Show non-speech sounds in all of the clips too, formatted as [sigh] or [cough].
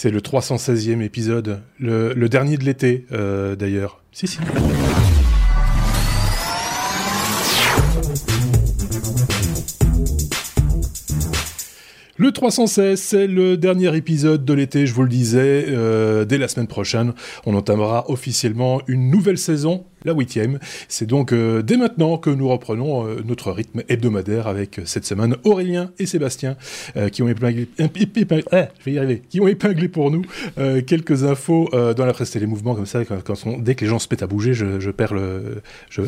C'est le 316e épisode, le, dernier de l'été euh, d'ailleurs. Si, si. Le 316, c'est le dernier épisode de l'été, je vous le disais. Euh, dès la semaine prochaine, on entamera officiellement une nouvelle saison la huitième. C'est donc euh, dès maintenant que nous reprenons euh, notre rythme hebdomadaire avec euh, cette semaine Aurélien et Sébastien qui ont épinglé, eh, je vais y arriver, qui ont épinglé pour nous quelques infos dans la presse et les mouvements comme ça. Quand, dès que les gens se mettent à bouger, je, perds le, je,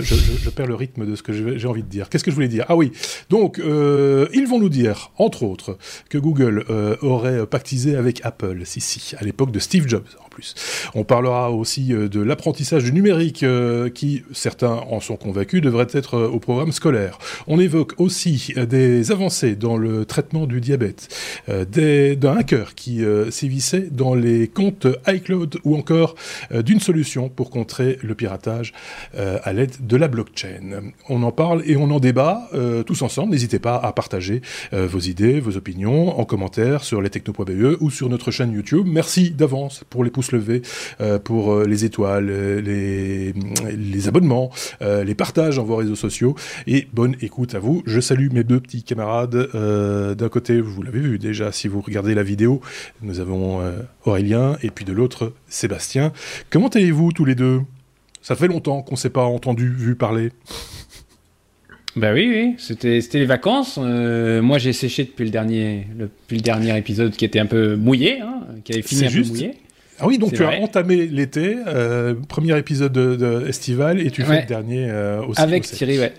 perds le rythme de ce que j'ai envie de dire. Qu'est-ce que je voulais dire? Ah oui, donc ils vont nous dire, entre autres, que Google aurait pactisé avec Apple, si si, à l'époque de Steve Jobs en plus. On parlera aussi de l'apprentissage du numérique qui, certains en sont convaincus, devrait être euh, au programme scolaire. On évoque aussi euh, des avancées dans le traitement du diabète, euh, d'un hacker qui sévissait dans les comptes iCloud ou encore d'une solution pour contrer le piratage à l'aide de la blockchain. On en parle et on en débat tous ensemble. N'hésitez pas à partager vos idées, vos opinions en commentaire sur lestechno.be ou sur notre chaîne YouTube. Merci d'avance pour les pouces levés, pour les étoiles, les, les abonnements, euh, les partages en vos réseaux sociaux. Et bonne écoute à vous. Je salue mes deux petits camarades. Euh, d'un côté, vous l'avez vu déjà si vous regardez la vidéo, nous avons euh, Aurélien et puis de l'autre, Sébastien. Comment allez-vous tous les deux? Ça fait longtemps qu'on ne s'est pas entendu, vu parler. Bah oui, oui, c'était les vacances. moi, j'ai séché depuis le dernier, depuis le dernier épisode qui était un peu mouillé, hein, qui avait fini un peu mouillé. Ah oui, donc tu as entamé l'été, euh, premier épisode de, estival, et tu fais le dernier euh, aussi. Avec Thierry, ouais.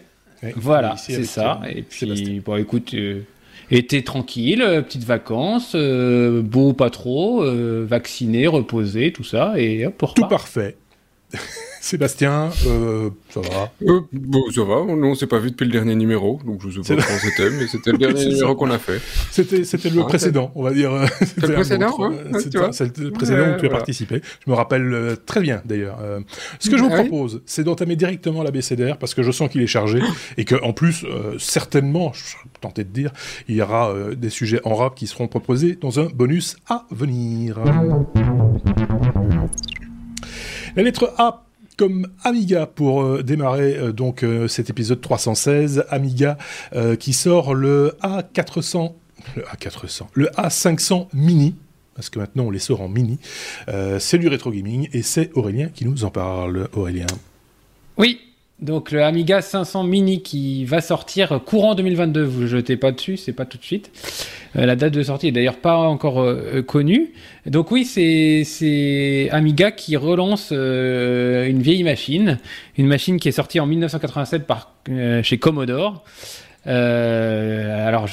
Voilà, c'est ça. Et puis, bon, écoute, euh, été tranquille, petites vacances, beau pas trop, vacciné, reposé, tout ça, et hop, Tout parfait. Sébastien, euh, ça va euh, bon, Ça va, on ne s'est pas vu depuis le dernier numéro, donc je ne sais pas quand c'était, mais c'était le [laughs] dernier numéro qu'on a fait. C'était, c'était le ah, précédent, on va dire. C'était le précédent C'était le précédent où tu as participé. Je me rappelle euh, très bien, d'ailleurs. Euh, ce que je vous ah propose, c'est d'entamer directement l'ABCDR, parce que je sens qu'il est chargé, et qu'en plus, certainement, je suis tenté de dire, il y aura des sujets en rap qui seront proposés dans un bonus à venir. La lettre A comme Amiga pour euh, démarrer euh, donc euh, cet épisode 316. Amiga qui sort le A400, le A400, le A500 Mini. Parce que maintenant on les sort en mini. c'est du rétro gaming et c'est Aurélien qui nous en parle. Aurélien. Oui, donc le Amiga 500 Mini qui va sortir courant 2022, vous ne jetez pas dessus, c'est pas tout de suite. Euh, la date de sortie est d'ailleurs pas encore euh, euh, connue. Donc oui, c'est Amiga qui relance une vieille machine, une machine qui est sortie en 1987 par, chez Commodore. alors [laughs]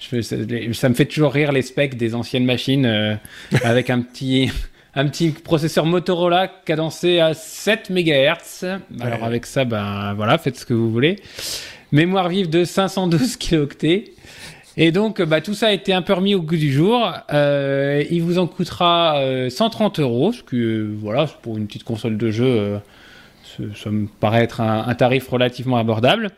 ça me fait toujours rire les specs des anciennes machines avec un petit un petit processeur Motorola cadencé à 7 MHz. Alors avec ça, ben voilà, faites ce que vous voulez. Mémoire vive de 512 kilooctets. Et donc, bah, tout ça a été un peu remis au goût du jour. Euh, il vous en coûtera 130 euh, euros, ce que, voilà, pour une petite console de jeu, euh, ça me paraît être un, un, tarif relativement abordable.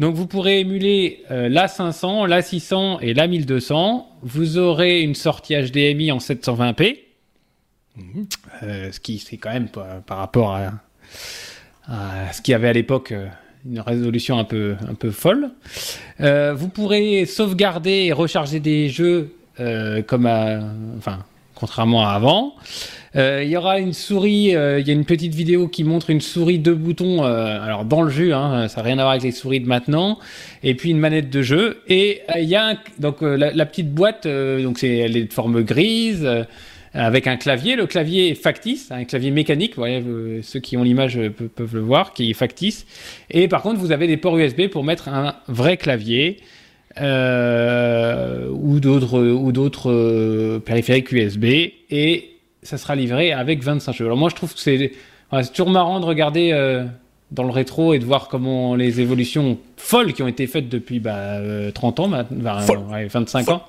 Donc, vous pourrez émuler la 500, la 600 et la 1200. Vous aurez une sortie HDMI en 720p. Euh, ce qui, c'est quand même par, rapport à, ce qu'il y avait à l'époque euh, une résolution un peu, un peu folle. Euh, vous pourrez sauvegarder et recharger des jeux comme enfin, contrairement à avant. Il y aura une souris, il y a une petite vidéo qui montre une souris de boutons, alors dans le jeu, hein, ça n'a rien à voir avec les souris de maintenant, et puis une manette de jeu. Et il y a donc la, petite boîte, donc c'est elle est de forme grise avec un clavier. Le clavier est factice, un clavier mécanique. Vous voyez, ceux qui ont l'image peuvent, le voir, qui est factice. Et par contre, vous avez des ports USB pour mettre un vrai clavier. Euh, ou d'autres ou d'autres euh, périphériques USB et ça sera livré avec 25 jeux. Alors moi je trouve que c'est toujours marrant de regarder euh, dans le rétro et de voir comment les évolutions folles qui ont été faites depuis bah, 30 ans, bah, 25 ans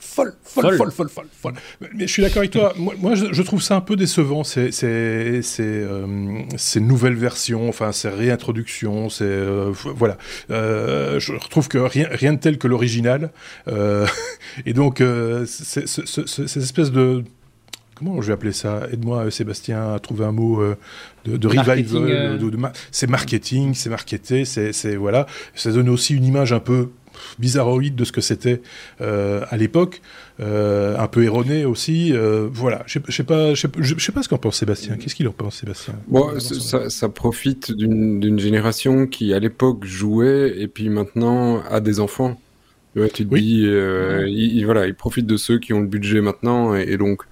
folle, folle, folle, folle, folle, folle. Mais je suis d'accord avec toi. [laughs] Moi, je, trouve ça un peu décevant, ces, ces, ces, euh, ces nouvelles versions, enfin, ces réintroductions, c'est euh, voilà. Euh, je trouve que rien, rien de tel que l'original. [laughs] et donc, ces espèces de comment je vais appeler ça? Aide-moi, Sébastien, à trouver un mot de, de revival. c'est marketing, c'est marketé, c'est voilà. Ça donne aussi une image un peu bizarroïde de ce que c'était à l'époque. Euh, un peu erroné aussi. Euh, voilà, je sais pas, je sais pas ce qu'en pense Sébastien. Qu'est-ce qu'il en pense, Sébastien? Bon, ça, ça, profite d'une génération qui, à l'époque, jouait et puis maintenant a des enfants. tu te dis, euh, il, voilà, il profite de ceux qui ont le budget maintenant et, donc.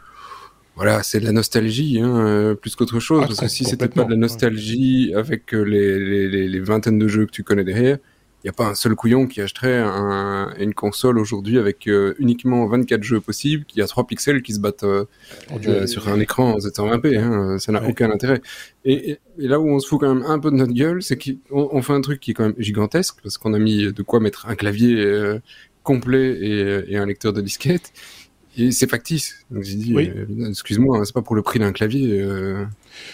Voilà, c'est de la nostalgie, hein, plus qu'autre chose. Ah, parce que si c'était pas de la nostalgie avec les, les, les, vingtaines de jeux que tu connais derrière, n'y a pas un seul couillon qui achèterait une console aujourd'hui avec euh, uniquement 24 jeux possibles, qui a 3 pixels qui se battent euh, euh, sur un écran en 720p. Hein, ça n'a aucun intérêt. Et, là où on se fout quand même un peu de notre gueule, c'est qu'on fait un truc qui est quand même gigantesque, parce qu'on a mis de quoi mettre un clavier complet et, et, un lecteur de disquette. Et c'est factice. Donc j'ai dit, excuse-moi, hein, c'est pas pour le prix d'un clavier.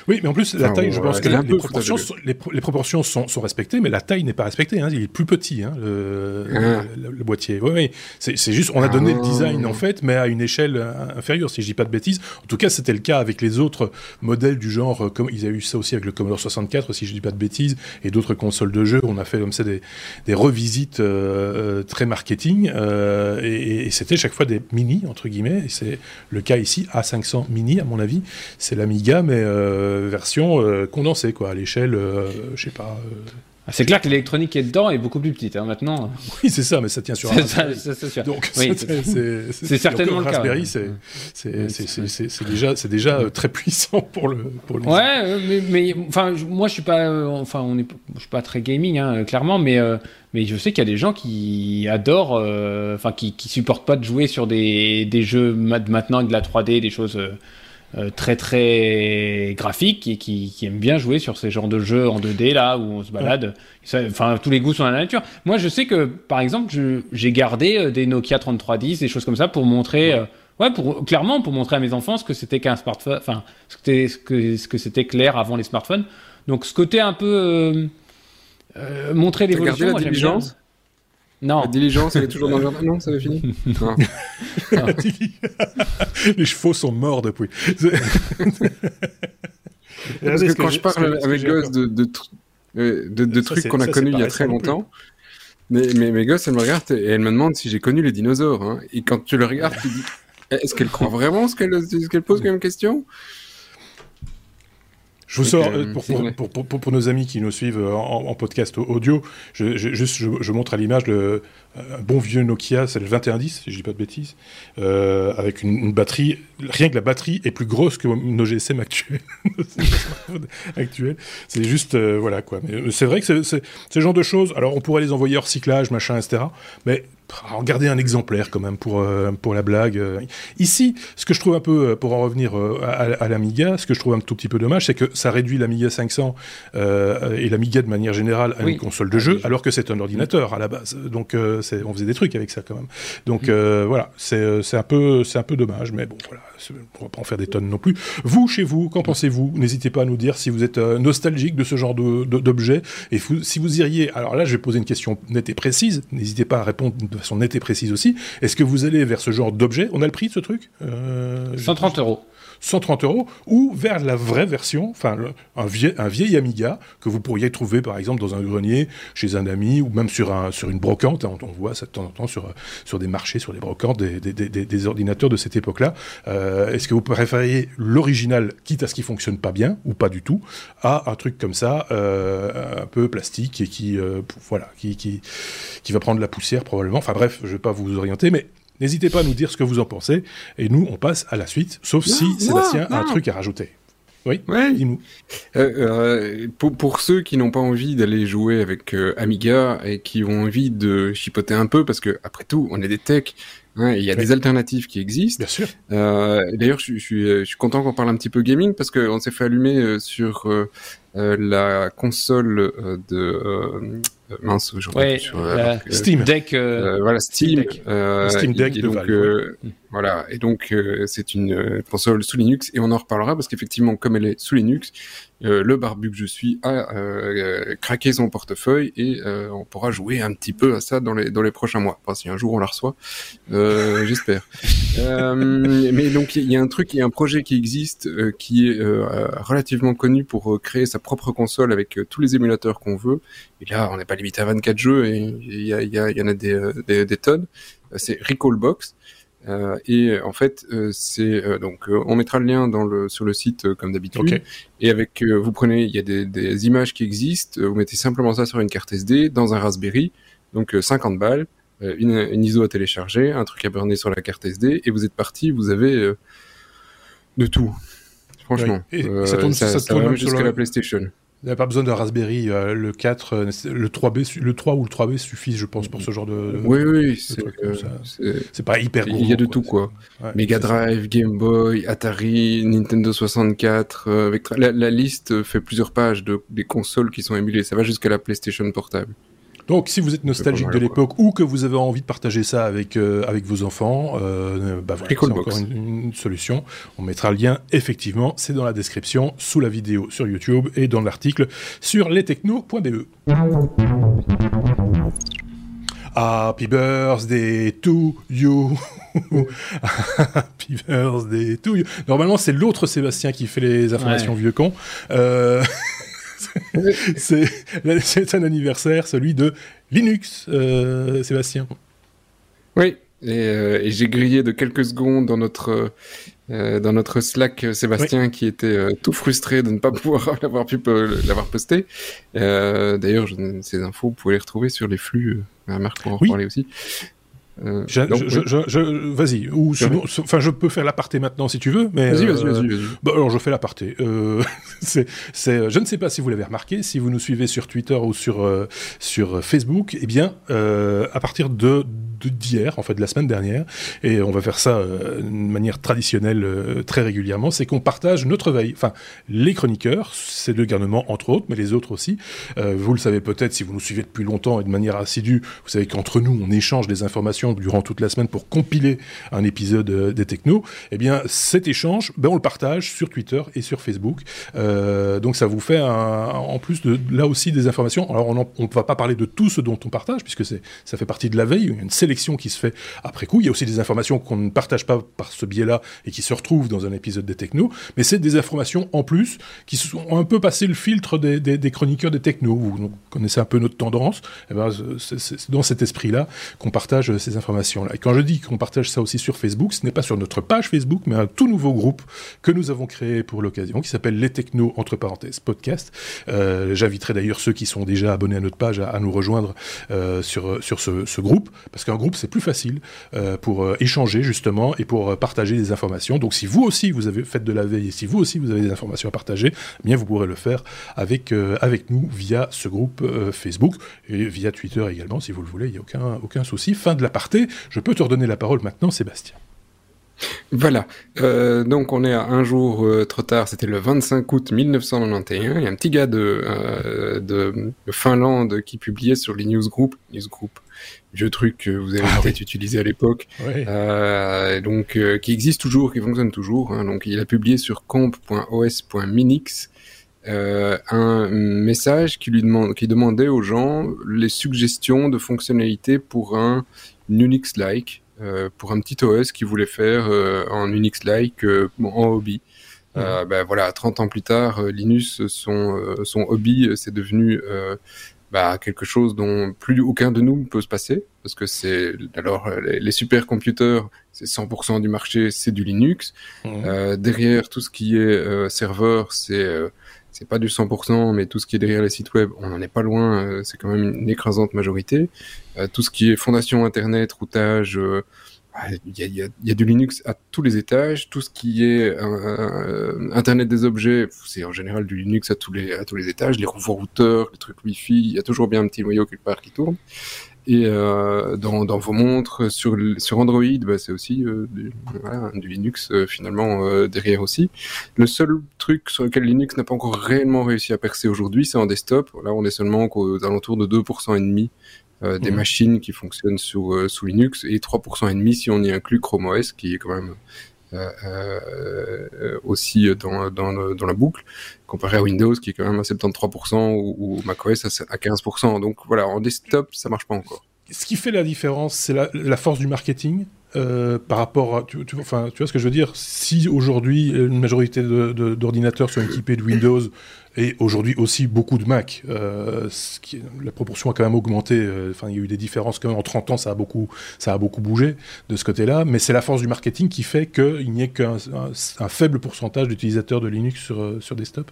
Oui, mais en plus, la taille, je pense que les, proportions, sont, les, proportions sont, sont, respectées, mais la taille n'est pas respectée. Hein. Il est plus petit, hein, le, ah. le, boîtier. Oui, oui. C'est juste, on a donné le ah. design, en fait, mais à une échelle inférieure, si je dis pas de bêtises. En tout cas, c'était le cas avec les autres modèles du genre, euh, comme ils avaient eu ça aussi avec le Commodore 64, si je dis pas de bêtises, et d'autres consoles de jeux. On a fait comme ça des, des revisites euh, euh, très marketing, et, et c'était chaque fois des mini, entre guillemets. C'est le cas ici, A500 mini, à mon avis. C'est l'Amiga, mais euh, version euh, condensée, quoi, à l'échelle, euh, je sais pas. Ah, c'est clair que l'électronique qui est dedans est beaucoup plus petite hein, maintenant. [laughs] Oui, c'est ça, mais ça tient sur un. Donc, [laughs] c'est certainement le cas. Raspberry, c'est déjà, c'est déjà très puissant pour le. Pour ouais, mais, mais, enfin, moi, je suis pas, enfin, on est, je suis pas très gaming, hein, clairement, mais mais je sais qu'il y a des gens qui adorent, enfin, qui, qui supportent pas de jouer sur des, des jeux maintenant de la 3D, des choses euh, très très graphique et qui, qui, aime bien jouer sur ces genres de jeux en 2D là où on se balade. Enfin, tous les goûts sont dans la nature. Moi, je sais que par exemple, j'ai gardé euh, des Nokia 3310, des choses comme ça pour montrer. Euh, ouais, pour clairement pour montrer à mes enfants ce que c'était qu'un smartphone, enfin ce que ce que ce que c'était clair avant les smartphones. Donc ce côté un peu euh, montrer l'évolution. Non. La diligence, elle est toujours dans le jardin. Non, ça avait fini. [laughs] Les chevaux sont morts depuis. Parce que quand je parle avec Gosse de, de, de, de trucs qu'on a connus il y a très longtemps, mais, mais mes gosses, elles me regardent et elles me demandent si j'ai connu les dinosaures. Hein. Et quand tu le regardes, tu dis est-ce qu'elle croit vraiment ce qu'elle qu pose comme question? Je vous sors, euh, pour, pour, pour, pour, nos amis qui nous suivent euh, en, en podcast audio, je, je, juste, je, je montre à l'image le un bon vieux Nokia, c'est le 2110, si je dis pas de bêtises, euh, avec une, une, batterie, rien que la batterie est plus grosse que nos GSM actuels. [laughs] actuels. C'est juste, euh, voilà quoi. C'est vrai que c'est ce genre de choses, alors on pourrait les envoyer hors cyclage, machin, etc. Mais regardez un exemplaire quand même pour, euh, pour la blague. Ici, ce que je trouve un peu, pour en revenir à, à l'Amiga, ce que je trouve un tout petit peu dommage, c'est que ça réduit l'Amiga 500 euh, et l'Amiga de manière générale à une console de jeu, alors que c'est un ordinateur à la base. Donc on faisait des trucs avec ça quand même. Donc mm. voilà, c'est un peu un peu dommage, mais bon voilà, on va pas en faire des tonnes non plus. Vous chez vous, qu'en pensez-vous? N'hésitez pas à nous dire si vous êtes nostalgique de ce genre d'objet et si vous iriez. Alors là, je vais poser une question nette et précise. N'hésitez pas à répondre de façon nette et précise aussi. Est-ce que vous allez vers ce genre d'objet? On a le prix de ce truc? 130 euros. 130 euros, ou vers la vraie version, enfin un vieil, un vieil Amiga que vous pourriez trouver par exemple dans un grenier, chez un ami, ou même sur, un, sur une brocante. On, voit ça de temps en temps sur, sur des marchés, sur des brocantes, des, des, des, ordinateurs de cette époque-là. Euh, Est-ce que vous préfériez l'original, quitte à ce qui fonctionne pas bien, ou pas du tout, à un truc comme ça, euh, un peu plastique, et qui, euh, voilà, qui, qui, qui va prendre la poussière probablement. Enfin bref, je vais pas vous orienter, mais N'hésitez pas à nous dire ce que vous en pensez. Et nous, on passe à la suite, sauf si Sébastien a un truc à rajouter. Oui, ouais. dis-nous. Euh, euh, pour, pour, ceux qui n'ont pas envie d'aller jouer avec euh, Amiga et qui ont envie de chipoter un peu, parce que après tout, on est des techs, hein, il y a des alternatives qui existent. Bien sûr. Euh, D'ailleurs, je, je, je, suis content qu'on parle un petit peu gaming, parce qu'on s'est fait allumer euh, sur la console de euh, mince, je ouais, sur euh, Steam Deck. Euh, voilà, Steam. Steam Deck, Steam Deck de donc, Valve, Voilà, et donc c'est une console sous Linux et on en reparlera parce qu'effectivement, comme elle est sous Linux, le barbu que je suis a craqué son portefeuille et on pourra jouer un petit peu à ça dans les dans les prochains mois. Enfin, si un jour on la reçoit, [laughs] j'espère. mais donc il y a un truc, il y a un projet qui existe qui est relativement connu pour créer sa propre console avec tous les émulateurs qu'on veut. Et là, on n'est pas limité à 24 jeux et il y, y, y, en a des, des, des tonnes. C'est Recallbox. Euh, et en fait, euh, c'est euh, donc on mettra le lien dans le sur le site comme d'habitude. Et avec vous prenez, il y a des, des, images qui existent. Vous mettez simplement ça sur une carte SD dans un Raspberry, donc 50 balles, une, une, ISO à télécharger, un truc à burner sur la carte SD, et vous êtes parti. Vous avez de tout. Franchement, et ça tourne, ça, ça, ça tourne jusqu'à la PlayStation. Il n'y a pas besoin de Raspberry. Euh, le 4, euh, le 3B, le 3 ou le 3B suffisent, je pense, pour ce genre de. Oui, oui, c'est pas hyper Il y a de tout, quoi. Ouais, Mega Drive, Game Boy, Atari, Nintendo 64. Euh, avec la, la, liste fait plusieurs pages de, des consoles qui sont émulées. Ça va jusqu'à la PlayStation portable. Donc, si vous êtes nostalgique de l'époque ou que vous avez envie de partager ça avec, euh, avec vos enfants, euh, bah voilà, c'est encore une, une, solution. On mettra le lien, effectivement, c'est dans la description, sous la vidéo sur YouTube et dans l'article sur lestechno.be. Happy birthday to you. [laughs] Happy birthday to you. Normalement, c'est l'autre Sébastien qui fait les informations ouais. vieux con. Euh... [laughs] [laughs] c'est un anniversaire, celui de Linux, euh, Sébastien. Oui, et, euh, et j'ai grillé de quelques secondes dans notre, euh, dans notre Slack Sébastien oui. qui était euh, tout frustré de ne pas [laughs] pouvoir l'avoir pu l'avoir posté. D'ailleurs, ces infos, vous pouvez les retrouver sur les flux. Marc en oui. parler aussi. Euh, je, vas-y. Ou sinon, enfin, je peux faire l'aparté maintenant si tu veux, mais vas-y, vas-y, vas-y. Vas bah, alors, je fais l'aparté. Euh, [laughs] c'est, je ne sais pas si vous l'avez remarqué, si vous nous suivez sur Twitter ou sur euh, sur Facebook, eh bien, euh, à partir de, d'hier, en fait, de la semaine dernière, et on va faire ça euh, de manière traditionnelle euh, très régulièrement, c'est qu'on partage notre veille. Enfin, les chroniqueurs, c'est le gouvernement entre autres, mais les autres aussi. vous le savez peut-être si vous nous suivez depuis longtemps et de manière assidue. Vous savez qu'entre nous, on échange des informations durant toute la semaine pour compiler un épisode euh, des technos, eh bien cet échange, ben, on le partage sur Twitter et sur Facebook. Euh, donc ça vous fait en plus de là aussi des informations. Alors on ne va pas parler de tout ce dont on partage puisque ça fait partie de la veille. Il y a une sélection qui se fait après coup. Il y a aussi des informations qu'on ne partage pas par ce biais-là et qui se retrouvent dans un épisode des technos. Mais c'est des informations en plus qui ont un peu passé le filtre des, des, des chroniqueurs des technos. Vous connaissez un peu notre tendance. Eh ben, c'est dans cet esprit-là qu'on partage ces informations. Et quand je dis qu'on partage ça aussi sur Facebook, ce n'est pas sur notre page Facebook, mais un tout nouveau groupe que nous avons créé pour l'occasion, qui s'appelle Les Technos, entre parenthèses, podcast. Euh, J'inviterai d'ailleurs ceux qui sont déjà abonnés à notre page à, nous rejoindre euh, sur, sur ce, groupe, parce qu'un groupe, c'est plus facile euh, pour échanger, justement, et pour partager des informations. Donc si vous aussi, vous avez fait de la veille, et si vous aussi, vous avez des informations à partager, eh bien, vous pourrez le faire avec, avec nous via ce groupe Facebook, et via Twitter également, si vous le voulez, il n'y a aucun, aucun souci. Fin de je peux te redonner la parole maintenant, Sébastien. Voilà, euh, donc on est à un jour euh, trop tard, c'était le 25 août 1991, il y a un petit gars de, euh, de, de Finlande qui publiait sur les newsgroups, newsgroup, vieux truc que vous avez ah, peut-être oui. utilisé à l'époque, oui. Donc qui existe toujours, qui fonctionne toujours, hein, donc il a publié sur comp.os.minix un message qui lui demande, qui demandait aux gens les suggestions de fonctionnalités pour un Unix-like, euh, pour un petit OS qui voulait faire euh, en Unix-like euh, en hobby. Mmh. Euh, ben voilà, 30 ans plus tard, euh, Linux, son, son hobby, c'est devenu bah, quelque chose dont plus aucun de nous peut se passer, parce que c'est alors les, les supercomputers, c'est 100% du marché, c'est du Linux. Mmh. derrière tout ce qui est serveur, c'est c'est pas du 100%, mais tout ce qui est derrière les sites web, on n'en est pas loin, euh, c'est quand même une écrasante majorité. Euh, tout ce qui est fondation Internet, routage, euh, il y, a, y, a, y, a, du Linux à tous les étages. Tout ce qui est euh, Internet des objets, c'est en général du Linux à tous les, à tous les étages. Les routeurs, les trucs Wi-Fi, il y a toujours bien un petit noyau quelque part qui tourne. Et euh, dans, dans, vos montres, sur, sur Android, bah, c'est aussi euh, du, voilà, du, Linux euh, finalement euh, derrière aussi. Le seul truc sur lequel Linux n'a pas encore réellement réussi à percer aujourd'hui, c'est en desktop. Là, on est seulement aux alentours de 2% et demi euh, des mmh. machines qui fonctionnent sous, sous Linux et 3% et demi si on y inclut Chrome OS, qui est quand même aussi dans, dans, dans, la boucle, comparé à Windows qui est quand même à 73% ou, ou macOS à, 15%. Donc voilà, en desktop, ça marche pas encore. Ce qui fait la différence, c'est la, force du marketing. par rapport à, tu, enfin, tu vois ce que je veux dire? Si aujourd'hui une majorité d'ordinateurs sont équipés de Windows et aujourd'hui aussi beaucoup de Mac. Euh, la proportion a quand même augmenté. Euh, enfin, il y a eu des différences quand même en 30 ans, ça a beaucoup, ça a beaucoup bougé de ce côté-là. Mais c'est la force du marketing qui fait qu'il n'y ait qu'un un, faible pourcentage d'utilisateurs de Linux sur, euh, sur desktop.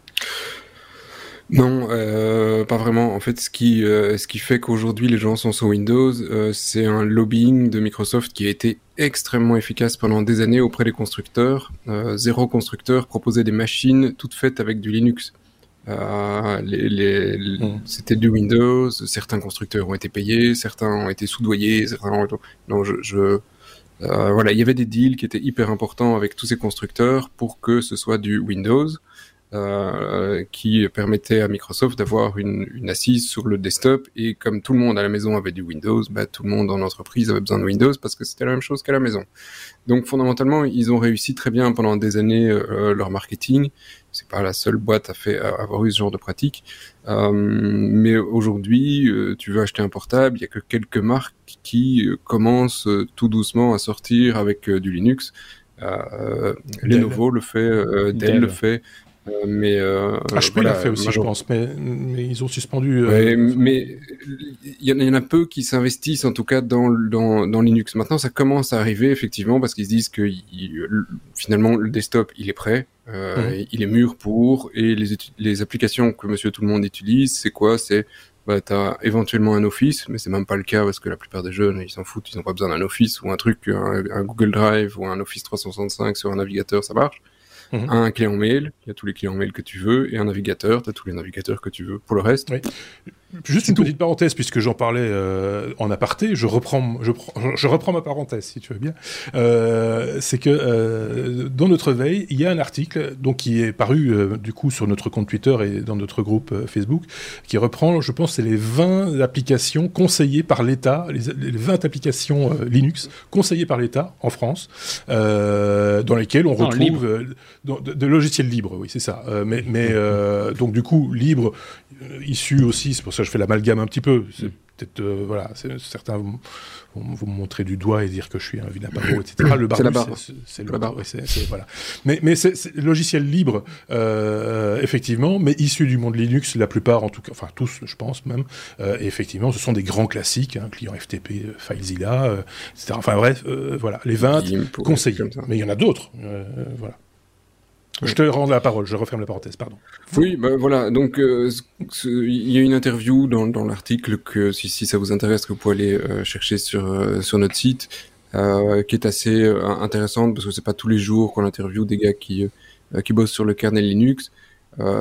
Non, pas vraiment. En fait, ce qui, ce qui fait qu'aujourd'hui les gens sont sur Windows, c'est un lobbying de Microsoft qui a été extrêmement efficace pendant des années auprès des constructeurs. zéro constructeur proposait des machines toutes faites avec du Linux. Euh, les, les, mm. C'était du Windows, certains constructeurs ont été payés, certains ont été soudoyés, certains ont... Non, je, je euh, voilà, il y avait des deals qui étaient hyper importants avec tous ces constructeurs pour que ce soit du Windows. Euh, qui permettait à Microsoft d'avoir une, une, assise sur le desktop. Et comme tout le monde à la maison avait du Windows, bah, tout le monde en entreprise avait besoin de Windows parce que c'était la même chose qu'à la maison. Donc fondamentalement, ils ont réussi très bien pendant des années euh, leur marketing. C'est pas la seule boîte à, fait, à avoir eu ce genre de pratique. Euh, mais aujourd'hui, euh, tu veux acheter un portable, il y a que quelques marques qui commencent tout doucement à sortir avec du Linux. Lenovo le fait, Dell le fait. Euh, mais euh, HP l'a fait aussi, je pense, mais, mais, ils ont suspendu. Euh, mais il y, en a peu qui s'investissent, en tout cas, dans, dans, dans, Linux. Maintenant, ça commence à arriver, effectivement, parce qu'ils se disent que finalement, le desktop, il est prêt, euh, il est mûr pour, et les, les applications que Monsieur Tout le Monde utilise, c'est quoi? C'est bah, t'as éventuellement un Office, mais c'est même pas le cas parce que la plupart des jeunes, ils s'en foutent, ils n'ont pas besoin d'un Office ou un truc, un, un, Google Drive ou un Office 365 sur un navigateur, ça marche. Mhm. un client mail, il y a tous les clients mail que tu veux, et un navigateur, tu as tous les navigateurs que tu veux. Pour le reste, Juste une petite parenthèse, puisque j'en parlais euh, en aparté, je reprends, je, je, reprends ma parenthèse, si tu veux bien. Euh, c'est que euh, dans notre veille, il y a un article donc, qui est paru du coup sur notre compte Twitter et dans notre groupe Facebook, qui reprend, je pense, c'est les 20 applications conseillées par l'État, les, 20 applications Linux conseillées par l'État en France, dans lesquelles on retrouve de, logiciels libres, oui, c'est ça. mais mais donc du coup, libre, issu aussi, c'est pour ça je fais l'amalgame un petit peu. C'est mm. peut-être, euh, voilà, certains vont, me montrer du doigt et dire que je suis un vilain etc. Le barbu, c'est le barbe. voilà. Mais, mais c'est logiciel libre, euh, effectivement, mais issu du monde Linux, la plupart, en tout cas, enfin tous, je pense même. Euh, et effectivement, ce sont des grands classiques, hein, client FTP, FileZilla, etc. Enfin bref, voilà, les 20 conseillés. Mais il y en a d'autres, voilà. Je te rends la parole, je referme la parenthèse, pardon. Oui, bah, voilà, donc euh, il y a une interview dans, l'article que si, ça vous intéresse, que vous pouvez aller euh, chercher sur, euh, sur notre site, qui est assez intéressante parce que c'est pas tous les jours qu'on interviewe des gars qui, bossent sur le kernel Linux.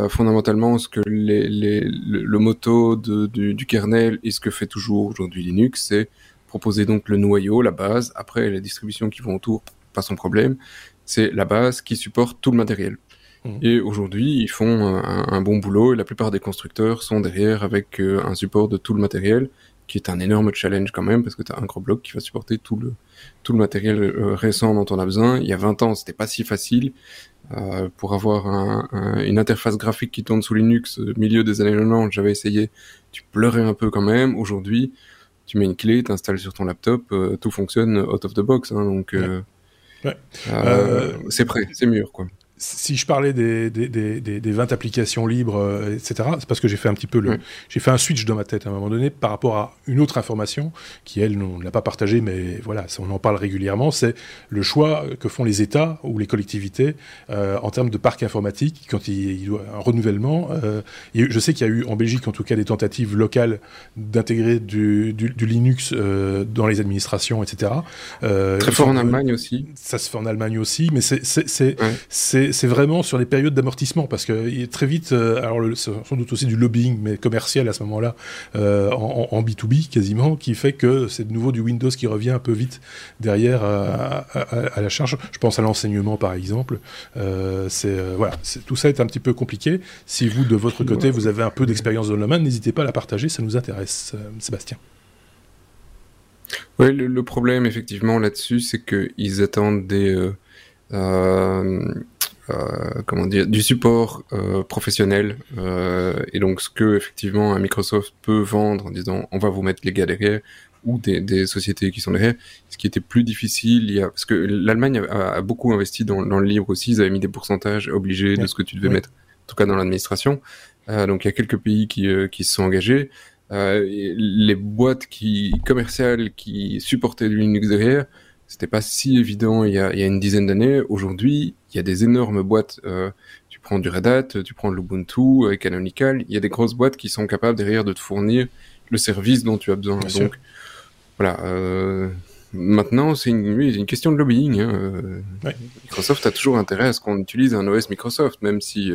fondamentalement, ce que le, le moto de, du, du, kernel et ce que fait toujours aujourd'hui Linux, c'est proposer donc le noyau, la base. Après, les distributions qui vont autour, pas son problème c'est la base qui supporte tout le matériel. Mmh. Et aujourd'hui, ils font un, bon boulot et la plupart des constructeurs sont derrière avec euh, un support de tout le matériel, qui est un énorme challenge quand même, parce que tu as un gros bloc qui va supporter tout le, tout le matériel euh, récent dont on a besoin. Il y a 20 ans, c'était pas si facile. Euh, pour avoir une interface graphique qui tourne sous Linux au milieu des années 90, j'avais essayé, tu pleurais un peu quand même. Aujourd'hui, tu mets une clé, tu installes sur ton laptop, tout fonctionne out of the box. Hein, donc, Ouais. Euh, c'est prêt, c'est mûr, quoi si je parlais des, des, des, des 20 applications libres, euh, etc., c'est parce que j'ai fait un petit peu le, j'ai fait un switch dans ma tête à un moment donné par rapport à une autre information qui, elle, on ne l'a pas partagée, mais voilà, on en parle régulièrement, c'est le choix que font les États ou les collectivités euh, en termes de parc informatique quand il, y a un renouvellement. Euh, je sais qu'il y a eu en Belgique, en tout cas, des tentatives locales d'intégrer du, du, du, Linux euh, dans les administrations, etc. Euh, Très fort en Allemagne aussi. Ça se fait en Allemagne aussi, mais c'est c'est c'est vraiment sur les périodes d'amortissement parce que très vite, euh, alors sans doute aussi du lobbying, mais commercial à ce moment-là, euh, en, B2B quasiment, qui fait que c'est de nouveau du Windows qui revient un peu vite derrière à, la charge. Je pense à l'enseignement par exemple. Euh, c'est voilà, tout ça est un petit peu compliqué. Si vous de votre côté vous avez un peu d'expérience dans le domaine, n'hésitez pas à la partager, ça nous intéresse, Sébastien. Oui, le, problème effectivement là-dessus, c'est qu'ils attendent des comment dire, du support professionnel. et donc, ce que effectivement un Microsoft peut vendre en disant, on va vous mettre les gars derrière, ou des, sociétés qui sont derrière, ce qui était plus difficile, il y a, parce que l'Allemagne a, beaucoup investi dans, le livre aussi, ils avaient mis des pourcentages obligés de ce que tu devais mettre, en tout cas dans l'administration. Euh, donc il y a quelques pays qui, euh, qui se sont engagés. Euh, les boîtes qui commerciales qui supportaient du Linux derrière, c'était pas si évident il y a, il y a une dizaine d'années. Aujourd'hui, il y a des énormes boîtes. Euh, tu prends du Red Hat, tu prends l'Ubuntu, euh, Canonical. Il y a des grosses boîtes qui sont capables derrière de te fournir le service dont tu as besoin. Donc, voilà. Euh, maintenant, c'est une, une, question de lobbying. Hein. Microsoft a toujours intérêt à ce qu'on utilise un OS Microsoft, même si,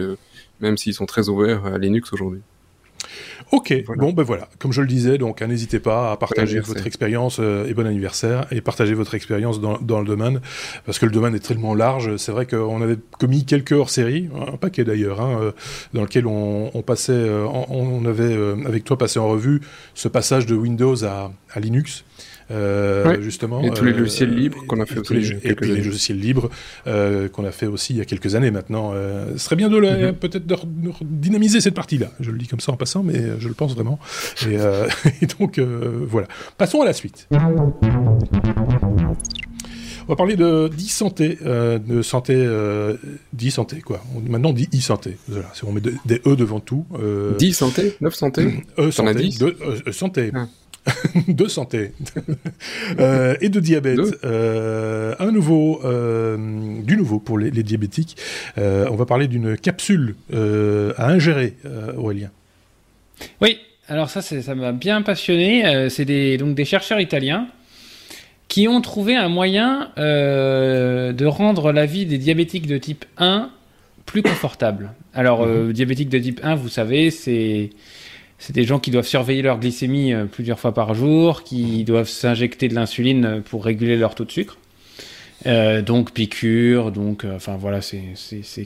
même s'ils sont très ouverts à Linux aujourd'hui. Ok, bon ben voilà, comme je le disais, donc hein, n'hésitez pas à partager votre expérience et bon anniversaire et partager votre expérience dans, dans, le domaine parce que le domaine est tellement large. C'est vrai qu'on avait commis quelques hors-séries, un paquet d'ailleurs, hein, dans lequel on, on passait, on, on, avait avec toi passé en revue ce passage de Windows à, à Linux. Euh, justement. Et tous les euh, logiciels libres qu'on a fait aussi. Les, et puis les logiciels libres euh, qu'on a fait aussi il y a quelques années maintenant. ce serait bien de mm-hmm. peut-être de, dynamiser cette partie-là. Je le dis comme ça en passant, mais je le pense vraiment. Et, [laughs] et donc voilà. Passons à la suite. On va parler de e-santé, euh, de santé, euh, d'e-santé, quoi. maintenant, on dit e-santé. Voilà, on met des E devant tout. Euh, santé 9 santé E-santé. De, euh, santé. Ah. [laughs] de santé [laughs] euh, et de diabète. Euh, un nouveau, euh, du nouveau pour les, diabétiques. on va parler d'une capsule à ingérer, Aurélien. Oui, alors ça, ça m'a bien passionné. c'est des, donc des chercheurs italiens qui ont trouvé un moyen de rendre la vie des diabétiques de type 1 plus confortable. Alors, mhm. diabétique de type 1, vous savez, c'est c'est des gens qui doivent surveiller leur glycémie euh, plusieurs fois par jour, qui doivent s'injecter de l'insuline pour réguler leur taux de sucre. Euh, donc piqûre, donc euh, enfin voilà, c'est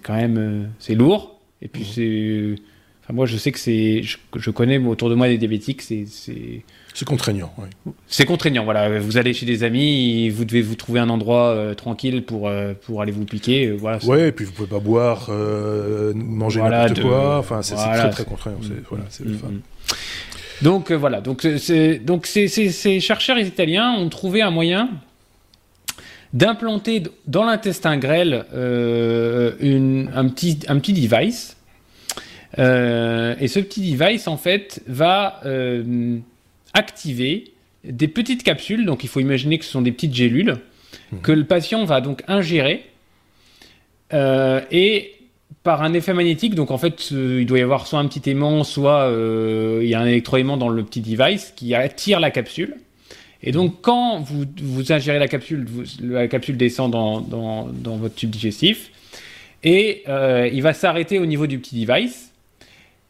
quand même c'est lourd. Et puis mmh. c'est, enfin moi je sais que c'est, je, connais autour de moi des diabétiques, c'est c'est contraignant, oui. C'est contraignant, voilà. Vous allez chez des amis, vous devez vous trouver un endroit euh, tranquille pour, euh, pour aller vous piquer. Euh, voilà, ouais, et puis vous pouvez pas boire, manger n'importe quoi. Enfin, c'est très très contraignant. Voilà, c'est le mm, mm. Donc voilà, donc, donc ces chercheurs italiens ont trouvé un moyen d'implanter dans l'intestin grêle une, un, petit, un petit device. Et ce petit device, en fait, va activer des petites capsules, donc il faut imaginer que ce sont des petites gélules, mhm. que le patient va donc ingérer, euh, et par un effet magnétique, donc en fait il doit y avoir soit un petit aimant, soit euh, il y a un électroaimant dans le petit device qui attire la capsule. Et donc quand vous, vous ingérez la capsule, la capsule descend dans, dans, votre tube digestif, et euh, il va s'arrêter au niveau du petit device,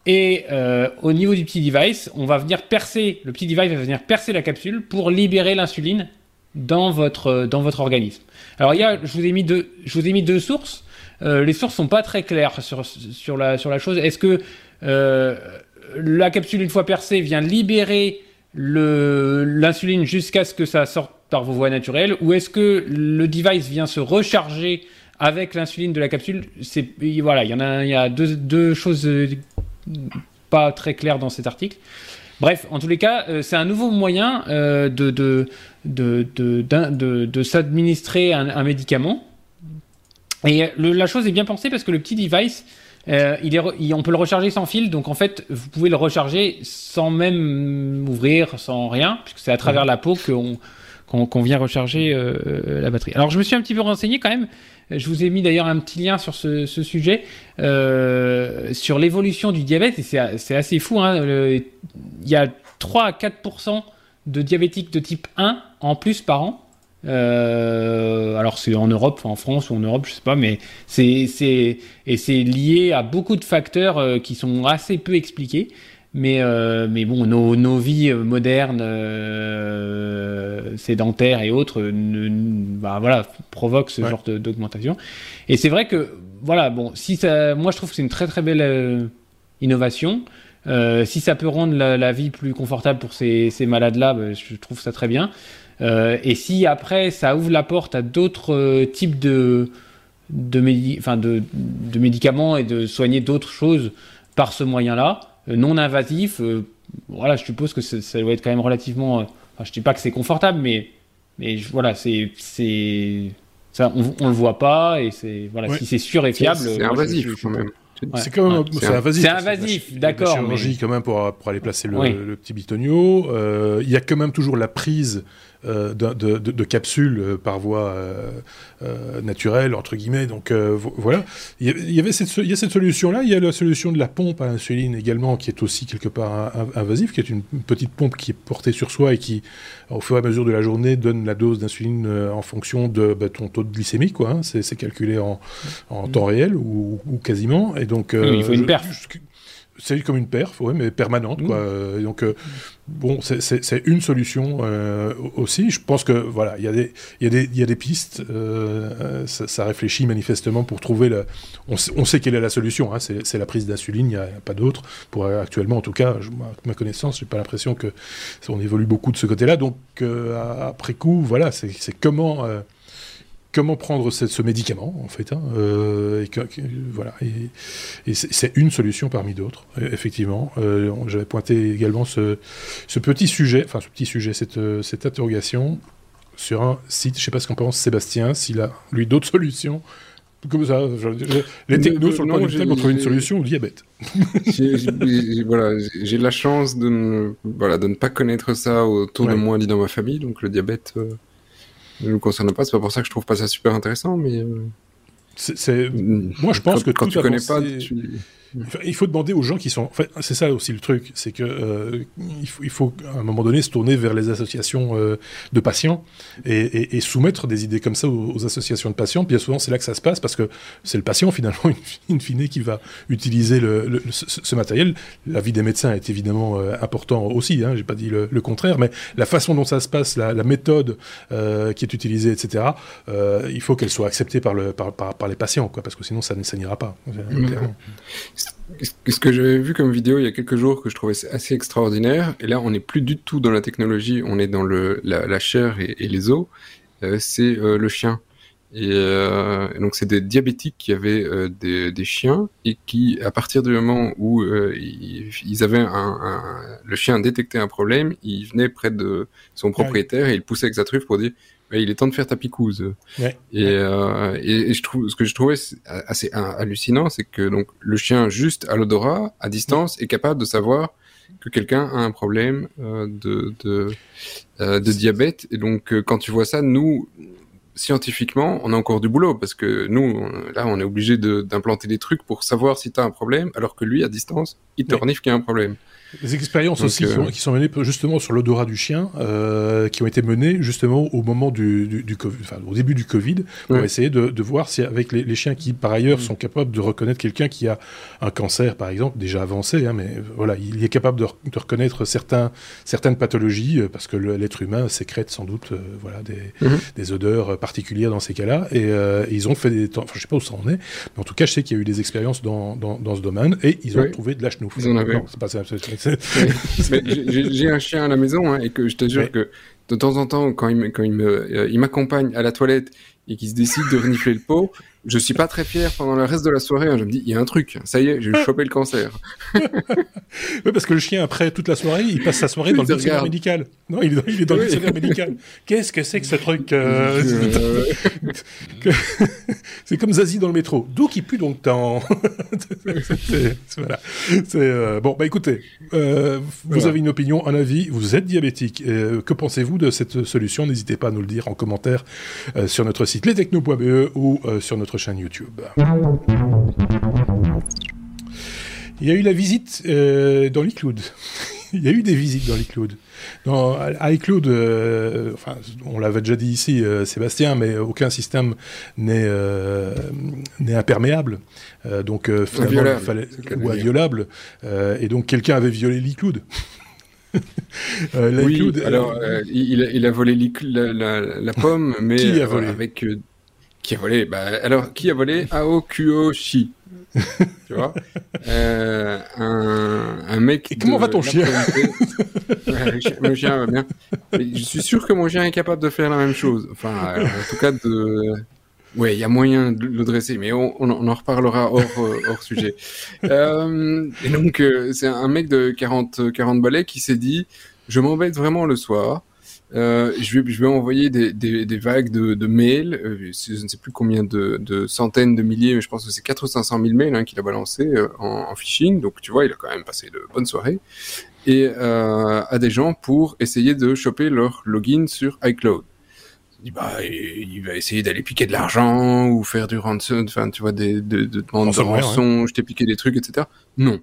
et euh, au niveau du petit device, on va venir percer, le petit device va venir percer la capsule pour libérer l'insuline dans votre, euh, dans votre organisme. Alors il y a, je vous ai mis deux, je vous ai mis deux sources. Euh, les sources sont pas très claires sur, sur, la, sur la chose. Est-ce que la capsule, une fois percée, vient libérer l'insuline jusqu'à ce que ça sorte par vos voies naturelles? Ou est-ce que le device vient se recharger avec l'insuline de la capsule? C'est Voilà, il y en a, il y a deux, deux choses pas très clair dans cet article. Bref, en tous les cas, euh, c'est un nouveau moyen euh, de, de, de, de, s'administrer un, médicament. Et la chose est bien pensée parce que le petit device, euh, il est, on peut le recharger sans fil, donc en fait, vous pouvez le recharger sans même ouvrir, sans rien, puisque c'est à travers la peau qu'on vient recharger la batterie. Alors je me suis un petit peu renseigné quand même je vous ai mis d'ailleurs un petit lien sur ce, sujet, euh, sur l'évolution du diabète, et c'est assez fou. Hein, il y a 3 à 4% de diabétiques de type 1 en plus par an. Euh, alors c'est en Europe, en France ou en Europe, je sais pas, mais c'est lié à beaucoup de facteurs euh, qui sont assez peu expliqués. Mais, euh, mais bon, nos, nos vies modernes, euh, sédentaires et autres, bah, voilà, provoquent ce genre d'augmentation. Et c'est vrai que, voilà, bon, si ça, moi je trouve que c'est une très très belle euh, innovation. Euh, si ça peut rendre la, la, vie plus confortable pour ces, ces malades-là, bah, je trouve ça très bien. Euh, et si après ça ouvre la porte à d'autres types de de, enfin de, de, médicaments et de soigner d'autres choses par ce moyen-là, non invasif. voilà, je suppose que ça doit être quand même relativement. Enfin, je dis pas que c'est confortable, mais mais voilà, c'est c'est ça, on, on le voit pas et c'est voilà, si c'est sûr et fiable. C'est invasif quand même. C'est quand même c'est invasif. C'est invasif, d'accord. Chirurgie quand même pour, pour aller placer le, le petit bitonio. Euh, il y a quand même toujours la prise euh, de, de, de, capsules euh, par voie euh, naturelle, entre guillemets. Donc voilà, il y avait cette, il y a cette solution-là. Il y a la solution de la pompe à insuline également, qui est aussi quelque part invasive, qui est une petite pompe qui est portée sur soi et qui, au fur et à mesure de la journée, donne la dose d'insuline en fonction de bah, ton taux de glycémie. Quoi, hein. C'est calculé en, en temps réel ou, ou, quasiment. Et donc, il faut une perf c'est comme une perf, ouais, mais permanente. Donc, euh, bon, c'est une solution euh, aussi. Je pense que, voilà, il y, a des, a a pistes. Euh, ça, réfléchit manifestement pour trouver. On, sait quelle est la solution. Hein, c'est la prise d'insuline, il n'y a, pas d'autre. Pour actuellement, en tout cas, je, ma connaissance, j'ai pas l'impression que on évolue beaucoup de ce côté-là. Donc, après coup, voilà, c'est comment comment prendre ce, médicament en fait hein, euh, et voilà et, c'est une solution parmi d'autres e, effectivement. Euh, j'avais pointé également ce, petit sujet enfin ce petit sujet cette, cette interrogation sur un site. Je sais pas ce qu'en pense Sébastien s'il a lui d'autres [laughs] solutions. Comme ça, les technos sur le point du on trouve une solution au diabète. [laughs] j'ai voilà, j'ai la chance de ne, voilà, de ne pas connaître ça autour de moi ni dans ma famille, donc le diabète, euh, ne nous concerne pas. C'est pas pour ça que je trouve pas ça super intéressant, mais. Euh, c'est, moi, je pense que quand tu connais pas, il faut demander aux gens qui sont. Enfin, c'est ça aussi le truc, c'est que euh, il, faut, à un moment donné se tourner vers les associations euh, de patients et, et, et, soumettre des idées comme ça aux, associations de patients. Bien souvent, c'est là que ça se passe parce que c'est le patient finalement, [laughs] in fine, qui va utiliser le, ce, matériel. La vie des médecins est évidemment euh, important aussi. Hein, J'ai pas dit le, contraire, mais la façon dont ça se passe, la, méthode euh, qui est utilisée, etc. il faut qu'elle soit acceptée par, le, par, par, par, les patients, parce que sinon ça, ça n'ira pas. Ce que j'avais vu comme vidéo il y a quelques jours que je trouvais assez extraordinaire, et là on n'est plus du tout dans la technologie, on est dans le, la, chair et, les os, euh, c'est euh, le chien. Euh, et, donc c'est des diabétiques qui avaient des, des, chiens et qui, à partir du moment où ils, avaient un, le chien détectait un problème, il venait près de son propriétaire et il poussait avec sa truffe pour dire il est temps de faire ta picouse. Et, euh, et, je trouve, ce que je trouvais assez hallucinant, c'est que donc le chien juste à l'odorat, à distance, est capable de savoir que quelqu'un a un problème euh, de de, euh, de diabète. Et donc euh, quand tu vois ça, nous scientifiquement, on a encore du boulot parce que nous, là, on est obligé d'implanter des trucs pour savoir si tu as un problème, alors que lui, à distance, il te renifle qu'il y a un problème. Les expériences aussi qui, euh, sont, menées justement sur l'odorat du chien, euh, qui ont été menées justement au moment du, du, du COVID, enfin, au début du Covid, pour essayer de, de, voir si avec les, les, chiens qui par ailleurs mm. sont capables de reconnaître quelqu'un qui a un cancer par exemple déjà avancé, hein, mais voilà, il est capable de, de, reconnaître certains, certaines pathologies euh, parce que l'être humain sécrète sans doute voilà des, mm-hmm. des, odeurs particulières dans ces cas-là et, et, ils ont fait des temps, enfin je sais pas où ça en est, mais en tout cas je sais qu'il y a eu des expériences dans, dans, dans ce domaine et ils ont trouvé de la chenouf. Ils en avaient. pas j'ai un chien à la maison hein, et que je te jure que de temps en temps, quand il, quand il me, euh, il m'accompagne à la toilette et qu'il se décide de renifler le pot, je suis pas très fier pendant le reste de la soirée. Hein. je me dis, il y a un truc, ça y est, j'ai [laughs] chopé le cancer. [laughs] oui, parce que le chien, après toute la soirée, il passe sa soirée dans le dictionnaire médical. Non, il, est dans le dictionnaire médical. [laughs] Qu'est-ce que c'est que ce truc euh... C'est comme Zazie dans le métro. D'où qui pue donc tant voilà. Euh... Bon, bah écoutez, euh, vous avez une opinion, un avis, vous êtes diabétique. Euh, que pensez-vous de cette solution? N'hésitez pas à nous le dire en commentaire euh, sur notre site lestechno.be ou euh, sur notre chaîne YouTube. Il y a eu la visite euh, dans l'iCloud. [laughs] Il y a eu des visites dans l'iCloud. Dans iCloud, euh, enfin, on l'avait déjà dit ici, euh, Sébastien, mais aucun système n'est n'est imperméable. donc, finalement, il fallait, ou inviolable. et donc, quelqu'un avait violé l'iCloud. [laughs] oui, alors il, il, a volé la, la, la, pomme, [laughs] mais Qui a volé avec qui a volé bah, Alors, qui a volé Aokyoshi [laughs] tu vois? Euh, un, un mec. Et comment va ton chien? Mon [laughs] chien va bien. je suis sûr que mon chien est capable de faire la même chose. Enfin, euh, en tout cas, de. Oui, il y a moyen de le dresser, mais on, on, en reparlera hors, euh, hors sujet. [laughs] Euh, et donc, euh, c'est un mec de 40, 40 balais qui s'est dit, je m'embête vraiment le soir. Euh, je, vais, je vais envoyer des, des, des vagues de, de mails, euh, je ne sais plus combien de, de, centaines de milliers, mais je pense que c'est 400 ou 500 000 mails hein, qu'il a balancé en, en, phishing. Donc tu vois, il a quand même passé de bonnes soirées. Et à des gens pour essayer de choper leur login sur iCloud bah il va essayer d'aller piquer de l'argent ou faire du ransom, enfin tu vois des de, de demandes de rançon, je t'ai piqué des trucs, etc. Non,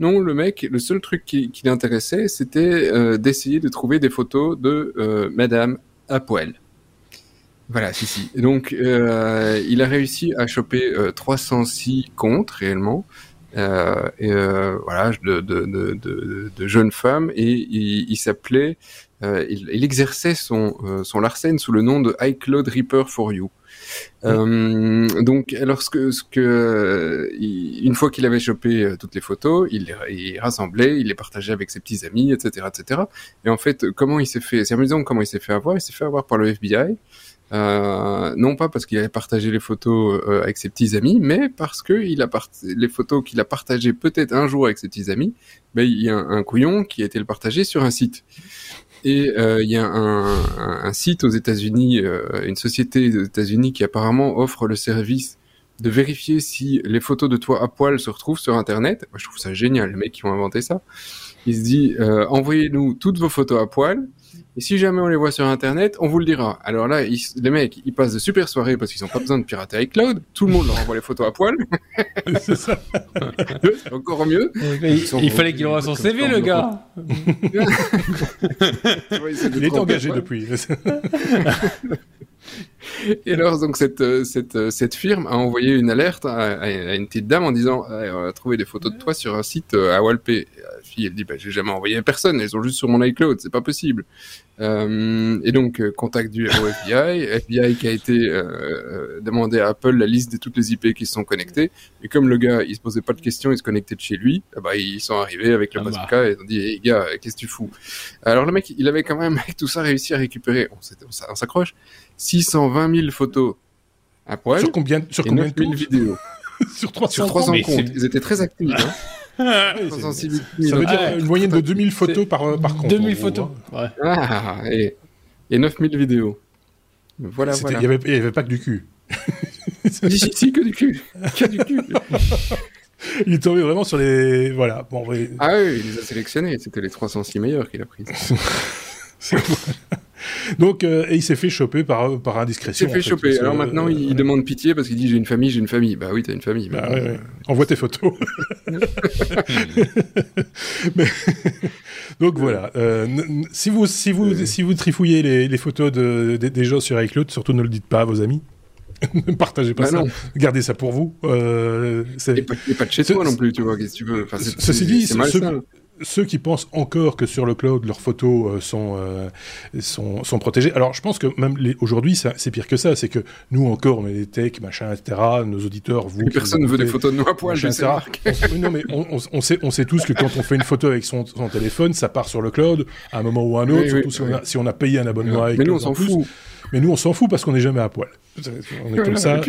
non, le mec, le seul truc qui, l'intéressait, c'était euh, d'essayer de trouver des photos de euh, Madame à poil. Voilà, si si. Donc euh, il a réussi à choper 306 comptes réellement. Voilà, de, jeunes femmes et il, s'appelait il, exerçait son, son sous le nom de iCloud Reaper for You. Euh, donc, alors ce que, une fois qu'il avait chopé toutes les photos, il les rassemblait, il les partageait avec ses petits amis, etc., etc. Et en fait, comment il s'est fait C'est amusant comment il s'est fait avoir. Il s'est fait avoir par le FBI. Euh, non pas parce qu'il avait partagé les photos euh, avec ses petits amis, mais parce que il a les photos qu'il a partagées peut-être un jour avec ses petits amis, ben, il y a un, un couillon qui a été le partager sur un site. Et euh, il y a un, site aux États-Unis, euh, une société aux États-Unis qui apparemment offre le service de vérifier si les photos de toi à poil se retrouvent sur Internet. Moi, je trouve ça génial, les mecs qui ont inventé ça. Il se dit, euh, envoyez-nous toutes vos photos à poil et si jamais on les voit sur Internet, on vous le dira. Alors là, les mecs, ils passent de super soirées parce qu'ils n'ont pas besoin de pirater iCloud. Tout le monde leur envoie les photos à poil. [laughs] c'est ça. [laughs] encore mieux. il, fallait qu'il envoie son CV, le gars. [laughs] il est engagé depuis. Et alors, donc, cette, euh, cette, euh, cette firme a envoyé une alerte à, une petite dame en disant On a trouvé des photos de toi sur un site euh, à Walpé. Fille, elle dit bah, J'ai jamais envoyé à personne, elles sont juste sur mon iCloud, c'est pas possible. Euh, et donc, contact du FBI, [laughs] FBI qui a été euh, demandé à Apple la liste de toutes les IP qui se sont connectées. Et comme le gars, il se posait pas de questions, il se connectait de chez lui, eh bah, ils sont arrivés avec le ah bah. et ils ont dit Hey gars, qu'est-ce que tu fous? Alors, le mec, il avait quand même, avec [laughs] tout ça, réussi à récupérer, on s'accroche, 620 000 photos à poil. Sur combien, sur combien 9 000 vidéos [laughs] Sur 300, sur 300 comptes. Ils étaient très actifs. Hein. Ah, ça veut dire une moyenne de 2000 photos par, par compte. 2000 photos. Hein. Ouais. Ah, et, et 9000 vidéos. Voilà, voilà. Il n'y avait, avait, pas que du cul. si, si, si, que du cul. Que du cul. il est tombé vraiment sur les. Voilà. Bon, Ah oui, il les a sélectionnés. C'était les 306 meilleurs qu'il a pris. [laughs] Donc, euh, et il s'est fait choper par, par indiscrétion. Il s'est fait choper. Alors maintenant, il, demande pitié parce qu'il dit j'ai une famille, j'ai une famille. Bah oui, t'as une famille. Bah, ouais, ouais. Envoie tes photos. [laughs] [laughs] mais... Donc voilà. Euh, si vous si vous si vous trifouillez les, les photos de, des gens sur iCloud, surtout ne le dites pas à vos amis. [laughs] ne partagez pas bah ça. Gardez ça pour vous. Euh, et, pas, et, pas, de chez toi non plus, tu vois. Qu'est-ce que tu veux? Enfin, Ceci dit, c'est malsain ceux qui pensent encore que sur le cloud leurs photos euh, sont, euh, sont, sont protégées. Alors je pense que même aujourd'hui c'est pire que ça, c'est que nous encore on est des techs, machin, etc. Nos auditeurs, vous. personne ne veut des photos de nous à poil, je sais. non mais on, on, on, sait, on sait tous que quand on fait une photo avec son, son, téléphone, ça part sur le cloud à un moment ou à un autre, surtout si, on a, si, on a, payé un abonnement avec. Mais nous on s'en fout. Mais nous on s'en fout parce qu'on n'est jamais à poil. On est [laughs] comme ça.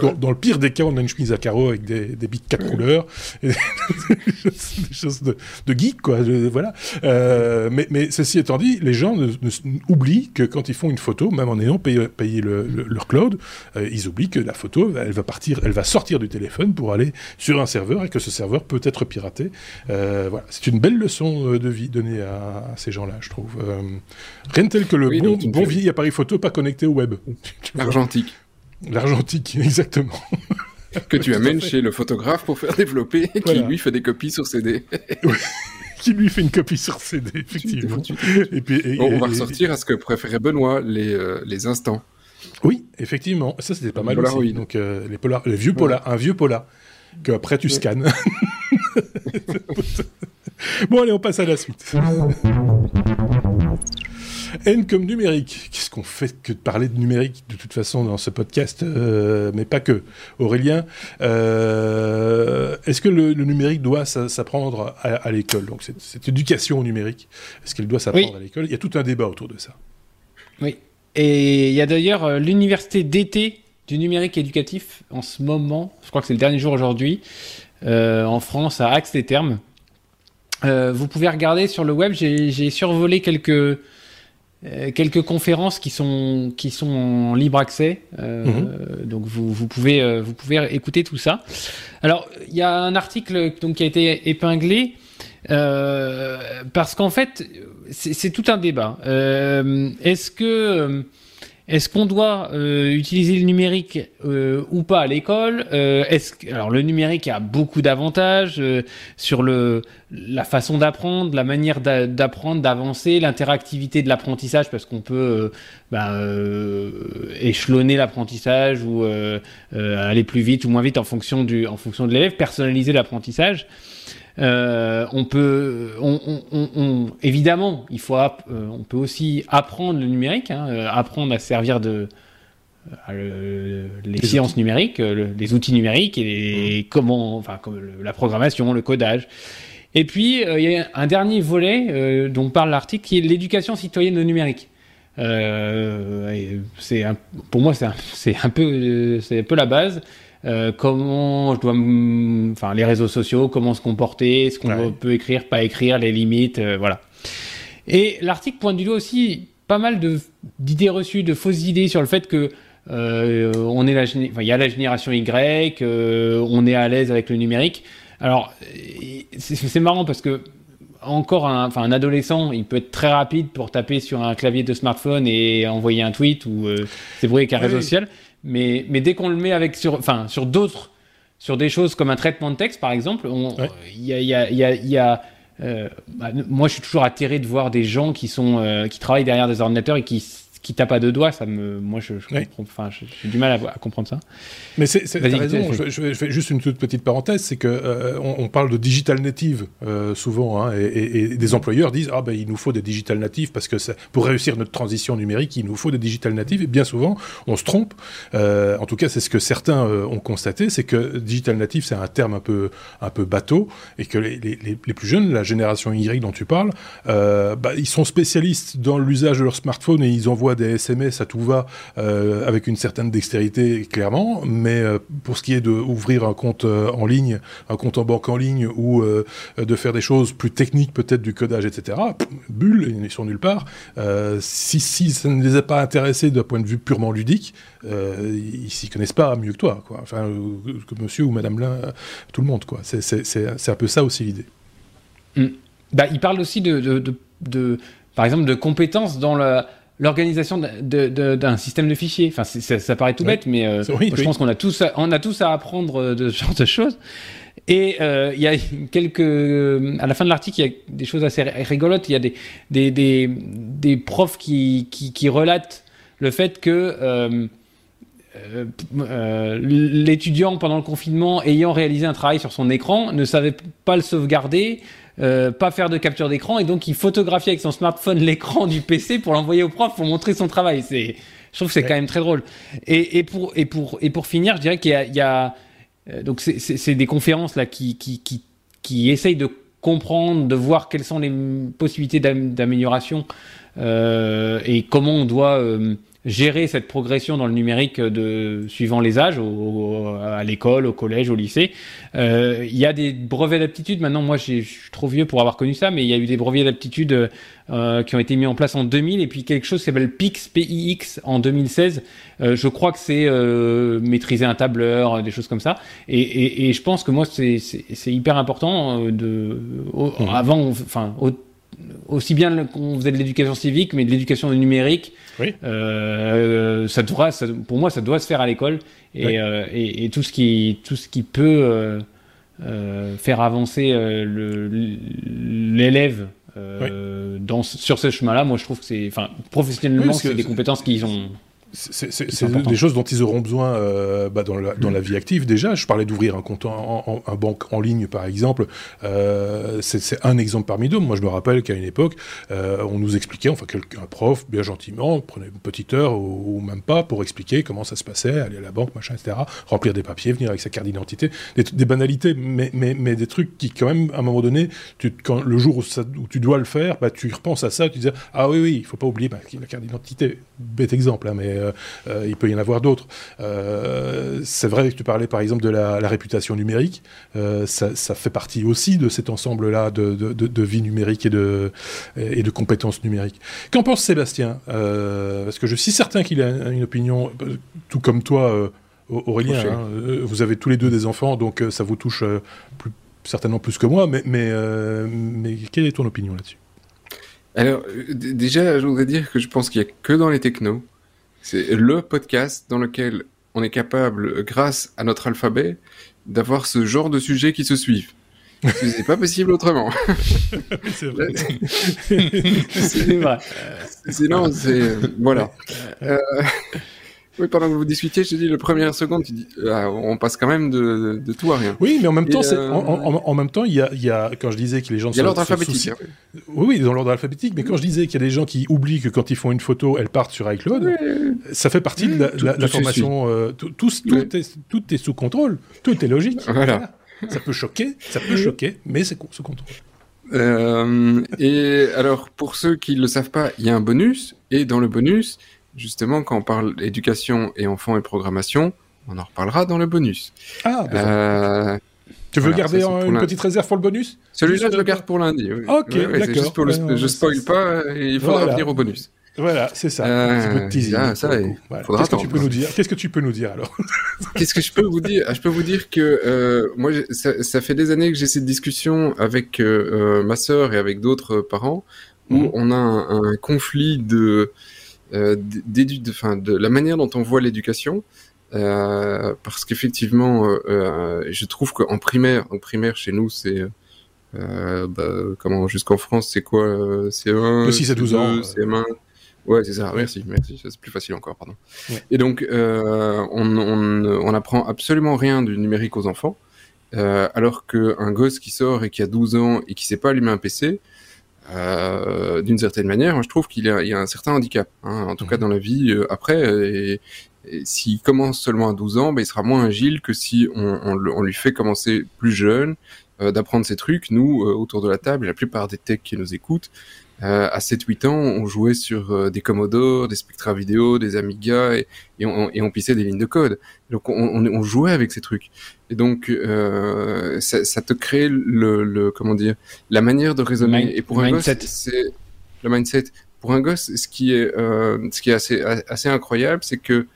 Dans, dans, le pire des cas, on a une chemise à carreaux avec des, des bics quatre couleurs, et [laughs] des choses de, de geek, quoi. voilà. Euh, mais, mais ceci étant dit, les gens ne, ne, oublient que quand ils font une photo, même en ayant payé, payé le, le, leur cloud, euh, ils oublient que la photo, elle va partir, elle va sortir du téléphone pour aller sur un serveur et que ce serveur peut être piraté. Euh, voilà. C'est une belle leçon de vie donnée à, à ces gens-là, je trouve. Euh, rien de tel que le oui, bon, bon vieil appareil photo pas connecté au web. [laughs] L'argentique. L'argentique, [laughs] exactement. que tu amènes chez le photographe pour faire développer et qui lui fait des copies sur CD. [laughs] qui lui fait une copie sur CD, effectivement. et puis, et, bon, on va ressortir à ce que préférait Benoît, les, euh, les instants. Oui, effectivement. Ça, c'était pas mal aussi. Donc, euh, les, polar, les vieux polas, un vieux pola, que après tu scannes. bon, allez, on passe à la suite. N comme numérique. Qu'est-ce qu'on fait que de parler de numérique de toute façon dans ce podcast, euh, mais pas que. Aurélien, euh, est-ce que le, le, numérique doit s'apprendre à, à l'école? Donc cette, cette, éducation au numérique, est-ce qu'elle doit s'apprendre oui. à l'école? Il y a tout un débat autour de ça. Oui. Et il y a d'ailleurs euh, l'université d'été du numérique éducatif en ce moment. Je crois que c'est le dernier jour aujourd'hui en France à Axe-les-Thermes. vous pouvez regarder sur le web. J'ai survolé quelques quelques conférences qui sont qui sont en libre accès, euh, mhm. donc vous, vous pouvez euh, vous pouvez écouter tout ça. Alors il y a un article donc qui a été épinglé parce qu'en fait c'est tout un débat. Est-ce que est-ce qu'on doit euh, utiliser le numérique euh, ou pas à l'école euh, alors le numérique a beaucoup d'avantages sur la façon d'apprendre, la manière d'apprendre, d'avancer, l'interactivité de l'apprentissage parce qu'on peut bah, échelonner l'apprentissage ou aller plus vite ou moins vite en fonction de l'élève, personnaliser l'apprentissage. Euh, on peut, on, évidemment, il faut, euh, on peut aussi apprendre le numérique, hein, euh, apprendre à servir de les, sciences numériques, les outils numériques et mmh. comment, enfin, comme la programmation, le codage. Et puis il y a un dernier volet dont parle l'article qui est l'éducation citoyenne au numérique. c'est pour moi c'est un, peu c'est un peu la base. Euh, comment je dois, enfin les réseaux sociaux, comment se comporter, ce qu'on peut écrire, pas écrire, les limites, euh, voilà. Et l'article pointe du doigt aussi pas mal d'idées reçues, de fausses idées sur le fait que euh, on est la, il y a la génération Y, on est à l'aise avec le numérique. Alors c'est marrant parce que encore un, enfin, un adolescent, il peut être très rapide pour taper sur un clavier de smartphone et envoyer un tweet ou euh, s'ébrouiller avec un réseau social. Mais, mais dès qu'on le met avec sur, enfin, sur d'autres, sur des choses comme un traitement de texte, par exemple, il y a, y a, y a, y a euh, bah, moi, je suis toujours atterré de voir des gens qui sont, euh, qui travaillent derrière des ordinateurs et qui qui tape à deux doigts, ça me, moi, je, je enfin, j'ai du mal à, à, comprendre ça. Mais c'est, t'as raison. Je, je, fais juste une toute petite parenthèse, c'est que euh, on, parle de digital native euh, souvent, hein, et, et, des employeurs disent ah ben il nous faut des digital natives parce que pour réussir notre transition numérique, il nous faut des digital natives. Et bien souvent, on se trompe. Euh, en tout cas, c'est ce que certains ont constaté, c'est que digital native, c'est un terme un peu un peu bateau, et que les, les, les plus jeunes, la génération Y dont tu parles, bah, ils sont spécialistes dans l'usage de leur smartphone et ils envoient des SMS à tout va euh, avec une certaine dextérité, clairement. Mais euh, pour ce qui est d'ouvrir un compte euh, en ligne, un compte en banque en ligne ou de faire des choses plus techniques, peut-être du codage, etc., bulle, ils sont nulle part. si, si ça ne les a pas intéressés d'un point de vue purement ludique, ils s'y connaissent pas mieux que toi, quoi. Enfin, que monsieur ou madame là, tout le monde, quoi. C'est un peu ça aussi l'idée. Hmm. Bah, il parle aussi de, de, de, par exemple, de compétences dans la l'organisation d'un système de fichiers. Enfin, ça, paraît tout bête, mais euh, je pense qu'on a tous, à, on a tous à apprendre euh, de ce genre de choses. Et euh, il y a quelques, à la fin de l'article, il y a des choses assez rigolotes. Il y a des, des, des, des profs qui, qui, qui, relatent le fait que euh, euh, l'étudiant pendant le confinement ayant réalisé un travail sur son écran ne savait pas le sauvegarder euh, pas faire de capture d'écran et donc il photographie avec son smartphone [laughs] l'écran du PC pour l'envoyer au prof pour montrer son travail. C'est, je trouve que c'est quand même très drôle. Et, et, pour et pour et pour finir, je dirais qu'il y a, il y a euh, donc c'est des conférences là qui qui qui qui essayent de comprendre, de voir quelles sont les possibilités d'amélioration euh, et comment on doit euh, gérer cette progression dans le numérique de suivant les âges, à l'école, au collège, au lycée. Euh, il y a des brevets d'aptitude. Maintenant, moi, je suis trop vieux pour avoir connu ça, mais il y a eu des brevets d'aptitude euh, qui ont été mis en place en 2000 et puis quelque chose s'appelle PIX, PIX en 2016. Euh, je crois que c'est euh, maîtriser un tableur, des choses comme ça. Et, et, et je pense que moi, c'est hyper important de mmh. avant, enfin aussi bien qu'on faisait de l'éducation civique, mais de l'éducation numérique. Oui. Euh, ça doit, pour moi, ça doit se faire à l'école et, euh, et, et, tout ce qui, tout ce qui peut euh, faire avancer l'élève dans sur ce chemin-là, moi, je trouve que c'est, enfin, professionnellement, c'est des compétences qu'ils ont. C'est des choses dont ils auront besoin euh, bah, dans, la, dans, la, vie active déjà. Je parlais d'ouvrir un compte en, en, en, banque en ligne, par exemple. Euh, c'est un exemple parmi d'autres. Moi, je me rappelle qu'à une époque, euh, on nous expliquait, enfin, un prof, bien gentiment, prenait une petite heure ou, même pas pour expliquer comment ça se passait, aller à la banque, machin, etc., remplir des papiers, venir avec sa carte d'identité, des, des, banalités, mais, mais, mais, des trucs qui, quand même, à un moment donné, tu, quand, le jour où, ça, où, tu dois le faire, bah, tu repenses à ça, tu dis ah oui, oui, il faut pas oublier bah, la carte d'identité. Bête exemple, hein, mais il peut y en avoir d'autres. c'est vrai que tu parlais par exemple de la, réputation numérique, ça, ça, fait partie aussi de cet ensemble-là de, de, de, vie numérique et de, et de compétences numériques. Qu'en pense Sébastien? Parce que je suis certain qu'il a une opinion, tout comme toi, Aurélien, hein, vous avez tous les deux des enfants, donc ça vous touche plus, certainement plus que moi, mais, mais, euh, mais quelle est ton opinion là-dessus? Alors, euh, déjà, je voudrais dire que je pense qu'il n'y a que dans les technos. C'est le podcast dans lequel on est capable, grâce à notre alphabet, d'avoir ce genre de sujets qui se suivent. c'est pas possible autrement. [laughs] c'est vrai. c'est vrai. Sinon, c'est voilà. Euh, oui, pendant que vous discutiez, je dis le première seconde, tu dis, ah, on passe quand même de, de, tout à rien. Oui, mais en même temps, euh... en, en, même temps, il y a, il y a, quand je disais que les gens. Il y a l'ordre alphabétique. Hein. Oui, oui, dans l'ordre alphabétique. Mais quand je disais qu'il y a des gens qui oublient que quand ils font une photo, elles partent sur iCloud, ça fait partie de la, la, formation. Euh, tout, tout, est, tout est sous contrôle, tout est logique. Voilà. Ça peut choquer, ça peut choquer, mais c'est sous contrôle. Euh, et alors, pour ceux qui ne le savent pas, il y a un bonus, et dans le bonus, justement, quand on parle éducation et enfants et programmation, on en reparlera dans le bonus. Ah, euh, tu veux garder une petite réserve pour le bonus? Celui-là, je le garde pour lundi. Ok, d'accord. Le... je spoil pas, il faudra venir au bonus. Voilà, c'est ça. Euh, ah, ça Qu'est-ce que tu peux nous dire? Qu'est-ce que tu peux nous dire alors? [laughs] Qu'est-ce que je peux vous dire? Je peux vous dire que euh, moi, ça, ça, fait des années que j'ai cette discussion avec euh, ma sœur et avec d'autres parents où mhm. on a un, un conflit de euh, de, de la manière dont on voit l'éducation. Euh, parce qu'effectivement, euh, je trouve qu'en primaire, en primaire chez nous, c'est bah, comment jusqu'en France, c'est quoi CE1 De 6 à 12 ans. CM1. Ouais, c'est ça. Merci, merci. C'est plus facile encore, pardon. Et donc, on, on, on, apprend absolument rien du numérique aux enfants, euh, alors qu'un gosse qui sort et qui a 12 ans et qui sait pas allumer un PC, euh, d'une certaine manière, je trouve qu'il y, a un certain handicap, hein, en tout cas mhm. dans la vie euh, après. Et, s'il commence seulement à 12 ans, ben, il sera moins agile que si on, on, lui fait commencer plus jeune, euh, d'apprendre ces trucs. Nous, autour de la table, la plupart des techs qui nous écoutent, euh, à 7-8 ans, on jouait sur euh, des Commodore, des Spectra Video, des Amiga, et, et, on, et, on, pissait des lignes de code. Donc on, on jouait avec ces trucs. Et donc euh, ça, ça, te crée le, le, comment dire la manière de raisonner. et pour un gosse, c'est le mindset. Pour un gosse, ce qui est euh, ce qui est assez assez incroyable, c'est que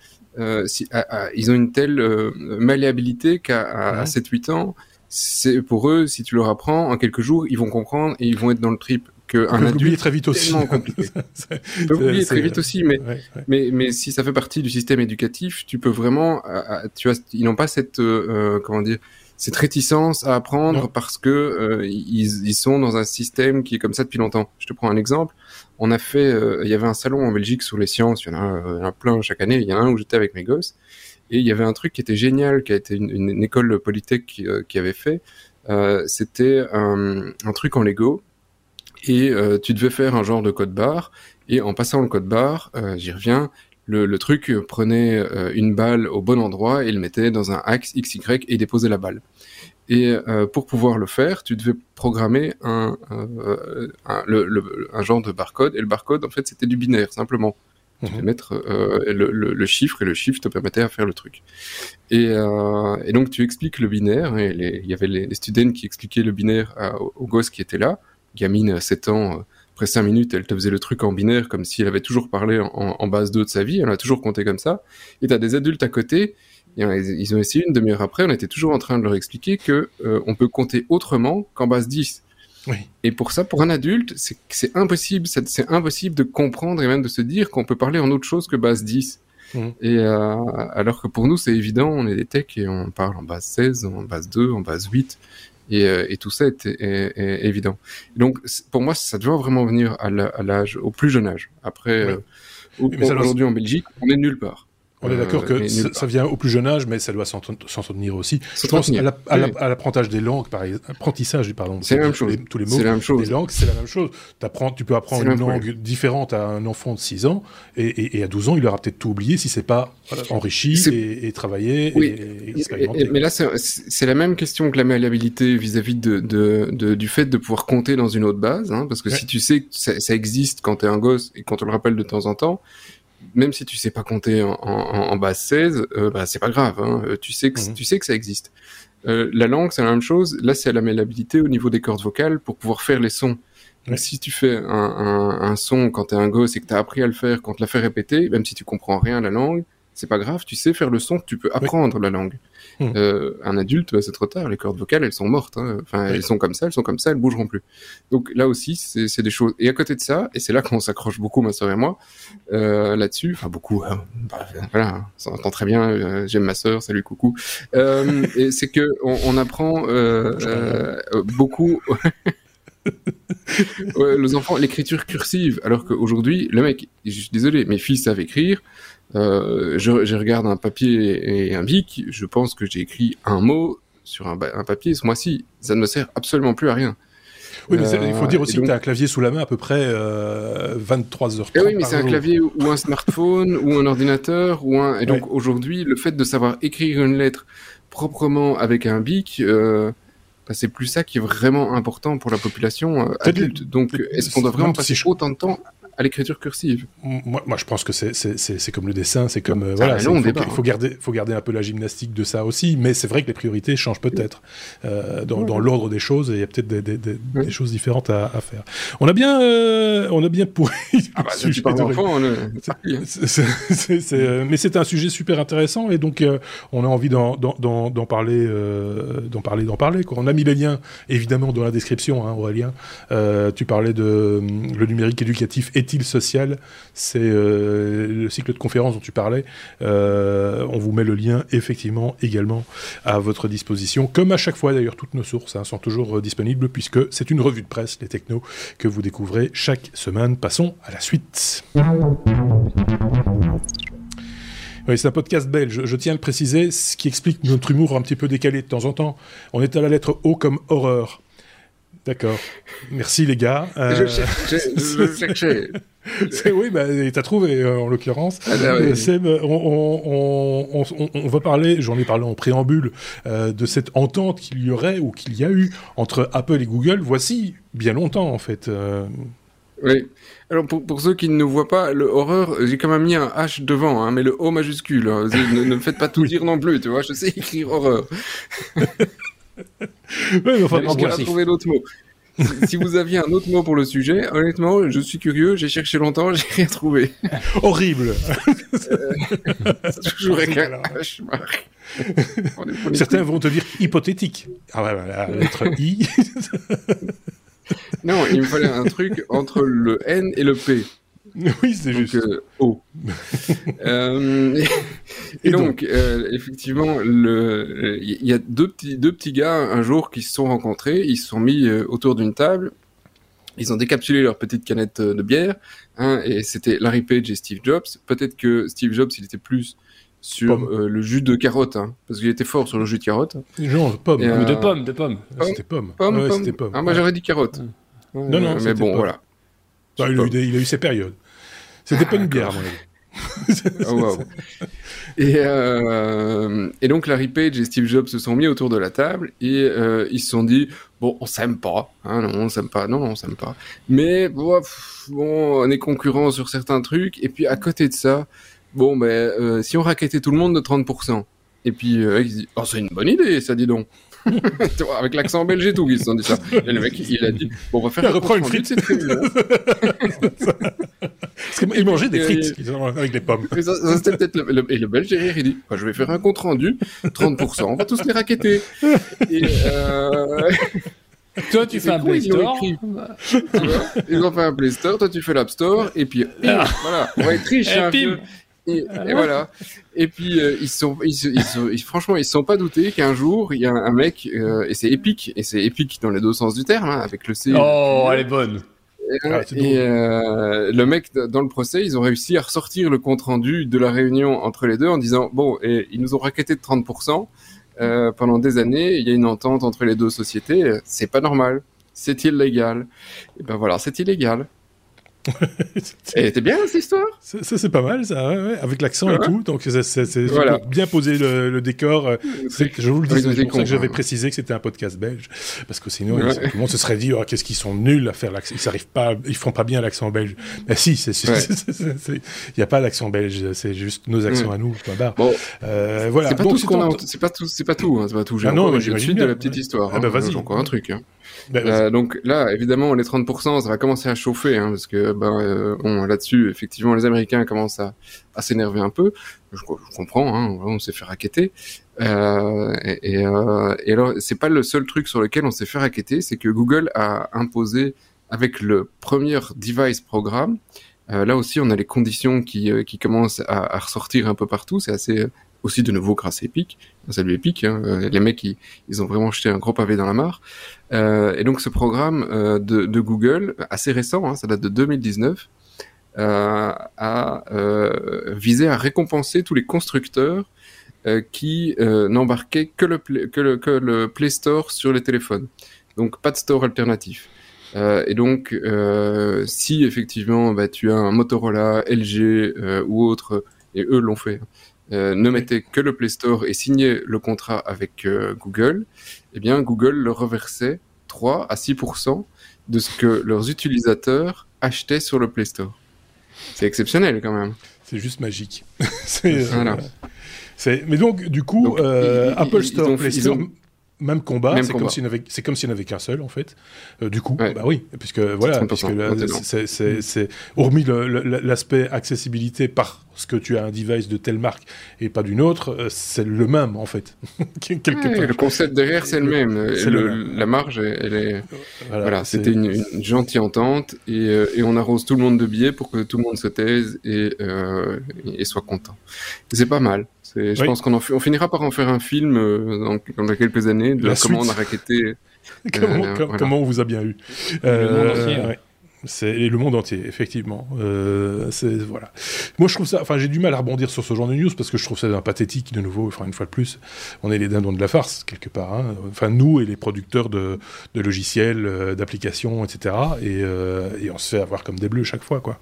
si, ils ont une telle malléabilité qu'à à, 7-8 ans, c'est pour eux, si tu leur apprends, en quelques jours, ils vont comprendre et ils vont être dans le trip qu'un adulte très vite aussi. compliqué. [laughs] peut oublier très vite aussi, mais, mais, mais si ça fait partie du système éducatif, tu peux vraiment, euh, euh, tu vois, ils n'ont pas cette, euh, comment dire, cette réticence à apprendre parce que ils, ils, sont dans un système qui est comme ça depuis longtemps. Je te prends un exemple. On a fait, il y avait un salon en Belgique sur les sciences. Il y en a, un plein chaque année. Il y en a un où j'étais avec mes gosses. Et il y avait un truc qui était génial, qui a été une, une, école polytech qui, qui, avait fait. C'était un, un truc en Lego et euh, tu devais faire un genre de code barre et en passant le code barre, euh, j'y reviens, le, le, truc prenait euh, une balle au bon endroit et le mettait dans un axe XY et déposait la balle. Et pour pouvoir le faire, tu devais programmer un, un, le, un genre de barcode et le barcode en fait c'était du binaire simplement. Tu devais mhm. mettre le, chiffre et le chiffre te permettait à faire le truc. Et, et donc tu expliques le binaire et il y avait les, les students qui expliquaient le binaire aux gosses qui étaient là gamine à 7 ans, euh, après 5 minutes, elle te faisait le truc en binaire comme si elle avait toujours parlé en, base 2 de sa vie, elle a toujours compté comme ça. Et t'as des adultes à côté, ils ont essayé une demi-heure après, on était toujours en train de leur expliquer que euh, on peut compter autrement qu'en base 10. Et pour ça, pour un adulte, c'est impossible, c'est impossible de comprendre et même de se dire qu'on peut parler en autre chose que base 10. Mmh. Et euh, alors que pour nous, c'est évident, on est des techs et on parle en base 16, en base 2, en base 8. Et, euh, et, tout ça est, est, est, évident. Donc, pour moi, ça doit vraiment venir à l'âge, au plus jeune âge. Après, euh, aujourd'hui en Belgique, on est nulle part. On est d'accord euh, que ça, vient au plus jeun âge, mais ça doit s'entretenir aussi. Je pense à l'apprentissage des langues, par apprentissage, pardon. C'est la même chose. tous les mots. la même chose. Les langues, c'est la même chose. Apprends, tu peux apprendre une langue différente à un enfant de 6 ans, et, et, à 12 ans, il aura peut-être tout oublié si c'est pas enrichi et, et, travaillé et, expérimenté. mais là, c'est la même question que la malléabilité vis-à-vis de, de, de, du fait de pouvoir compter dans une autre base, hein, parce que si tu sais que ça, ça existe quand tu es un gosse et quand on le rappelle de temps en temps, même si tu sais pas compter en, en, en base 16, euh, bah, c'est pas grave. Hein. Euh, tu sais que Mhm. tu sais que ça existe. Euh, la langue, c'est la même chose. Là, c'est la mélabilité au niveau des cordes vocales pour pouvoir faire les sons. Ouais. si tu fais un, un, un son quand t'es un gosse et que t'as appris à le faire, quand tu l'as fait répéter, même si tu comprends rien à la langue, c'est pas grave. Tu sais faire le son, tu peux apprendre la langue. Mhm. Euh, un adulte, bah, c'est trop tard. Les cordes vocales, elles sont mortes. hein. Enfin, elles sont comme ça, elles sont comme ça, elles bougeront plus. Donc là aussi, c'est des choses. Et à côté de ça, et c'est là qu'on s'accroche beaucoup, ma sœur et moi, euh, là-dessus. Enfin, beaucoup. hein. Bah, voilà, ça entend très bien. euh, J'aime ma sœur, salut, coucou. Et c'est que on, on apprend beaucoup. Ouais, [laughs] les enfants, l'écriture cursive, alors qu'aujourd'hui, le mec, je suis désolé, mes fils savent écrire. Euh, je, je regarde un papier et un bic, je pense que j'ai écrit un mot sur un, papier ce mois-ci. Ça ne me sert absolument plus à rien. Oui, mais Euh, il faut dire et aussi donc- que tu as un clavier sous la main à peu près euh, 23h30 Eh oui, mais c'est un clavier ou un smartphone ou un ordinateur ou un. Et donc aujourd'hui, le fait de savoir écrire une lettre proprement avec un bic, euh, bah, c'est plus ça qui est vraiment important pour la population euh, adulte. Donc, est-ce qu'on doit vraiment passer autant de temps à l'écriture cursive Moi, moi, je pense que c'est- comme le dessin, c'est comme... euh, voilà, long il faut, il faut garder, faut garder un peu la gymnastique de ça aussi, mais c'est vrai que les priorités changent peut-être euh, dans, dans l'ordre des choses, et il y a peut-être des, des- des- Ouais. des choses différentes à, à faire. On a bien, euh, on a bien pourri [laughs] Ah bah, sujet hein. Euh, mais c'est un sujet super intéressant et donc on a envie d'en parler, d'en parler, d'en parler. Quoi. On a mis les liens évidemment dans la description, hein, Aurélien. Tu parlais de euh, le numérique éducatif est-il social? C'est euh, le cycle de conférences dont tu parlais. Euh, on vous met le lien effectivement également à votre disposition, comme à chaque fois d'ailleurs. Toutes nos sources hein, sont toujours euh, disponibles puisque c'est une revue de presse, les technos, que vous découvrez chaque semaine. Passons à la suite. Oui, c'est un podcast belge, je tiens à le préciser, ce qui explique notre humour un petit peu décalé de temps en temps. On est à la lettre O comme horreur. D'accord. Merci les gars. Euh, Je cherchais, je [laughs] cherchais. oui, bah, t'as trouvé euh, en l'occurrence. Ah, oui. Euh, on, on- on- on- on va parler, j'en ai parlé en préambule, euh, de cette entente qu'il y aurait ou qu'il y a eu entre Apple et Google. Voici bien longtemps en fait. Euh, Oui. Alors pour, pour ceux qui ne nous voient pas, le horreur, j'ai quand même mis un H devant, hein, mais le O majuscule. hein. Ne me faites pas tout dire non plus, tu vois. Je sais écrire horreur. [laughs] ouais, enfin, qu'on a trouvé d'autres mots. Si- vous aviez un autre mot pour le sujet, honnêtement, je suis curieux, j'ai cherché longtemps, j'ai rien trouvé. horrible. [laughs] C'est toujours un. On on est- Certains vont te dire hypothétique. Ah ouais, voilà, la lettre I. Non, il me fallait un truc entre le N et le P. [laughs] oui, c'est juste. euh, O. [laughs] Euh, et Et donc, euh, effectivement, il y a deux petits, deux petits gars un jour qui se sont rencontrés, ils se sont mis euh, autour d'une table, ils ont décapsulé leur petite canette euh, de bière, hein, et c'était Larry Page et Steve Jobs. Peut-être que Steve Jobs, il était plus sur Pomme. euh, le jus de carotte, hein, parce qu'il était fort sur le jus de carotte. Genre, pomme. Euh, de pommes, de pommes. Ah, C'était pomme. Pomme, Ouais, pomme. c'était pomme. Ah, moi Ouais. j'aurais dit carotte. Ouais. Ouais, Non, non, mais bon, pomme. voilà. Bah, il, a eu des- il a eu ses périodes. C'était Ah, pas une bière, à d'accord. mon avis. Ah. Et, euh, et donc Larry Page et Steve Jobs se sont mis autour de la table et euh, ils se sont dit bon on s'aime pas hein, non on s'aime pas non non on s'aime pas mais bon, pff, bon on est concurrents sur certains trucs et puis à côté de ça bon ben euh, si on raquettait tout le monde de 30% et puis euh, il se dit oh c'est une bonne idée ça dis donc [laughs] avec l'accent belge et tout ils se sont dit ça et le mec il a dit bon on va faire Il un reprend une frite. cette réunion. Parce qu'il mangeait des frites ils ont- avec des pommes. Et, ça, ça, c'était peut-être le, le- et le belge derrière, il dit bah, Je vais faire un compte rendu, 30%, on va tous les raqueter. Et, euh, Toi, tu C'est fais un Play ils Store. écrit. tu vois, ils ont fait un Play Store, toi tu fais l'App Store, et puis et Ah. voilà, on va être riche. Et hein, pim. Et, et voilà. Et puis euh, ils sont, ils, se- ils se- ils- franchement, ils se sont pas doutés qu'un jour il y a un, mec, euh, et c'est épique, et c'est épique dans les deux sens du terme, hein, avec le C. Oh, elle est bonne. Et, Ah, et, euh, le mec, dans le procès, ils ont réussi à ressortir le compte rendu de la réunion entre les deux en disant bon, et ils nous ont raquetté de 30% euh, pendant des années. Il y a une entente entre les deux sociétés. C'est pas normal. C'est illégal. Et ben voilà, c'est illégal. Elle était bien cette histoire? Ça, c'est pas mal, ça, avec l'accent et tout. Donc, c'est bien poser le, décor. Euh, je vous le dis, c'est pour ça que j'avais précisé que c'était un podcast belge. Parce que sinon, tout le monde se serait dit, oh, qu'est-ce qu'ils sont nuls à faire l'accent. Ils n'arrivent pas, ils font pas bien l'accent belge. Mais si, [laughs] il n'y a pas d'accent belge, c'est juste nos accents à nous. Bon, euh, voilà. C'est pas, tout ce qu'on a, c'est pas tout, c'est pas tout, hein, c'est pas tout. J'ai ah non, suite de la petite histoire. Ah bah, hein. J'ai encore un truc. Hein. Bah, euh, donc là, évidemment, les 30%, ça va commencer à chauffer, hein, parce que ben, euh, là-dessus, effectivement, les Américains commencent à, s'énerver un peu. Je, comprends, hein, on s'est fait raqueter. Euh, et, euh, et, alors, c'est pas le seul truc sur lequel on s'est fait raqueter, c'est que Google a imposé avec le premier device programme. Euh, là aussi, on a les conditions qui, qui commencent à, à, ressortir un peu partout. C'est assez aussi de nouveau grâce à Epic. Salut Epic, hein. Euh, les mecs ils, ils, ont vraiment jeté un gros pavé dans la mare. Euh, et donc ce programme euh, de, Google, assez récent, hein, ça date de 2019, euh, a visé à récompenser tous les constructeurs qui n'embarquaient que le, que, le, Play Store sur les téléphones. Donc pas de store alternatif. Et donc, si effectivement bah, tu as un Motorola, LG ou autre, et eux l'ont fait, euh, ne mettaient que le Play Store et signaient le contrat avec euh, Google, eh bien Google leur reversait 3 à 6% de ce que leurs utilisateurs achetaient sur le Play Store. C'est exceptionnel quand même. C'est juste magique. [laughs] voilà. Mais donc, du coup, Apple Store, Play Store, même combat, c'est comme s'il c'est comme s'il n'y en avait qu'un seul en fait. Euh, du coup, bah oui, puisque voilà, puisque c'est hormis l'aspect accessibilité parce que tu as un device de telle marque et pas d'une autre, euh, c'est le même en fait. [laughs] Le concept derrière c'est le même. La marge, elle est voilà, c'était une, gentille entente et, euh, et, on arrose tout le monde de billets pour que tout le monde se taise et, et soit content. C'est pas mal. Je pense qu'on on finira par en faire un film euh, dans, quelques années de comment on a raquetté. [laughs] Euh, comment, on vous a bien eu. le monde euh. C'est le monde entier, effectivement. c'est voilà. Moi, je trouve ça. Enfin, j'ai du mal à rebondir sur ce genre de news parce que je trouve ça un pathétique de nouveau. Enfin, une fois de plus, on est les dindons de la farce quelque part. Hein. Enfin, nous et les producteurs de, logiciels, d'applications, etc. Et, et, on se fait avoir comme des bleus chaque fois, quoi.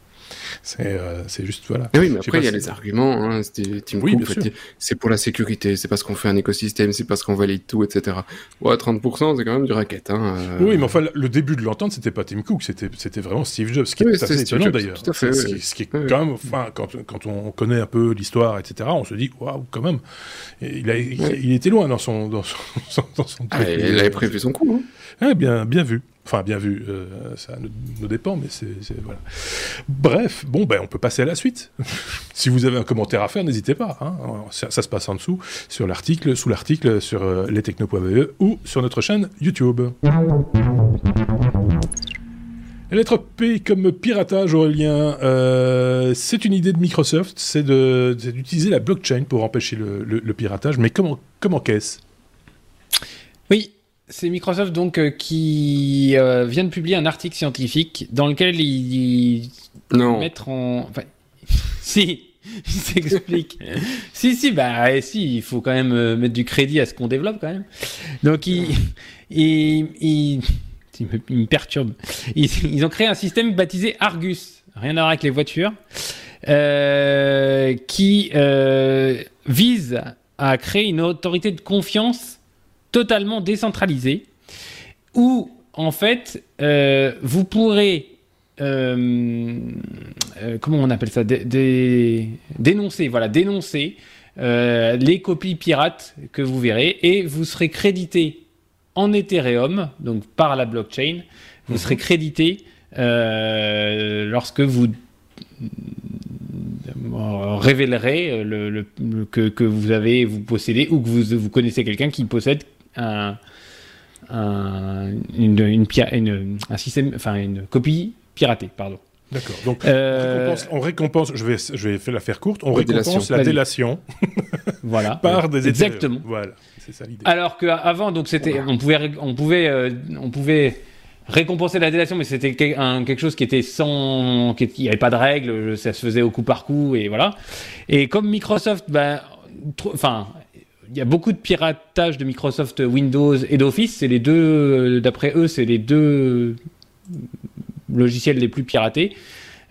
Euh, c'est juste voilà. oui, mais après il y a les arguments. Hein, oui, c'est pour la sécurité, c'est parce qu'on fait un écosystème, c'est parce qu'on valide tout, etc. Ouais, 30% c'est quand même du racket. Hein, euh. Oui, mais enfin le début de l'entente c'était pas Tim Cook, c'était c'était vraiment Steve Jobs, ce qui est assez étonnant d'ailleurs. Ce, qui est quand même, enfin quand, quand on connaît un peu l'histoire, etc. On se dit waouh quand même. Il a il, était loin dans son dans son, [laughs] dans son ah, il avait prévu son coup. Hein. bien bien vu. Enfin, bien vu, euh, ça nous dépend, mais c'est voilà. Bref, bon, ben on peut passer à la suite. [laughs] si vous avez un commentaire à faire, n'hésitez pas. Hein. Ça, se passe en dessous, sur l'article, sous l'article, sur euh, lestechno.be ou sur notre chaîne YouTube. La lettre P comme piratage, Aurélien, euh, c'est une idée de Microsoft, c'est d'utiliser la blockchain pour empêcher le, piratage, mais comment, comment qu'est-ce? C'est Microsoft donc euh, qui euh, vient de publier un article scientifique dans lequel ils, non. mettent en enfin, [laughs] si il s'explique. [laughs] si si bah si il faut quand même euh, mettre du crédit à ce qu'on développe quand même. Donc il [laughs] il, il, il me, perturbe. Ils, ils, ont créé un système baptisé Argus, rien à voir avec les voitures, euh, qui euh, vise à créer une autorité de confiance totalement décentralisé où en fait euh, vous pourrez euh, euh, comment on appelle ça dénoncer voilà dénoncer les copies pirates que vous verrez et vous serez crédité en Ethereum donc par la blockchain vous serez mhm. crédité lorsque vous révélerez le, que, que, vous avez vous possédez ou que vous, vous connaissez quelqu'un qui possède un, une, une, un système, enfin une copie piratée, pardon. D'accord. Donc, euh, on, récompense, je vais, je vais la faire courte, on récompense la délation voilà. [laughs] par des Exactement. Voilà, c'est ça l'idée. Alors qu'avant, donc c'était, on pouvait, on pouvait, euh, on pouvait récompenser la délation, mais c'était quelque chose qui était sans, il n'y avait pas de règles, ça se faisait au coup par coup et voilà. Et comme Microsoft, ben, enfin, il y a beaucoup de piratage de Microsoft Windows et d'Office. C'est les deux, euh, d'après eux, c'est les deux logiciels les plus piratés.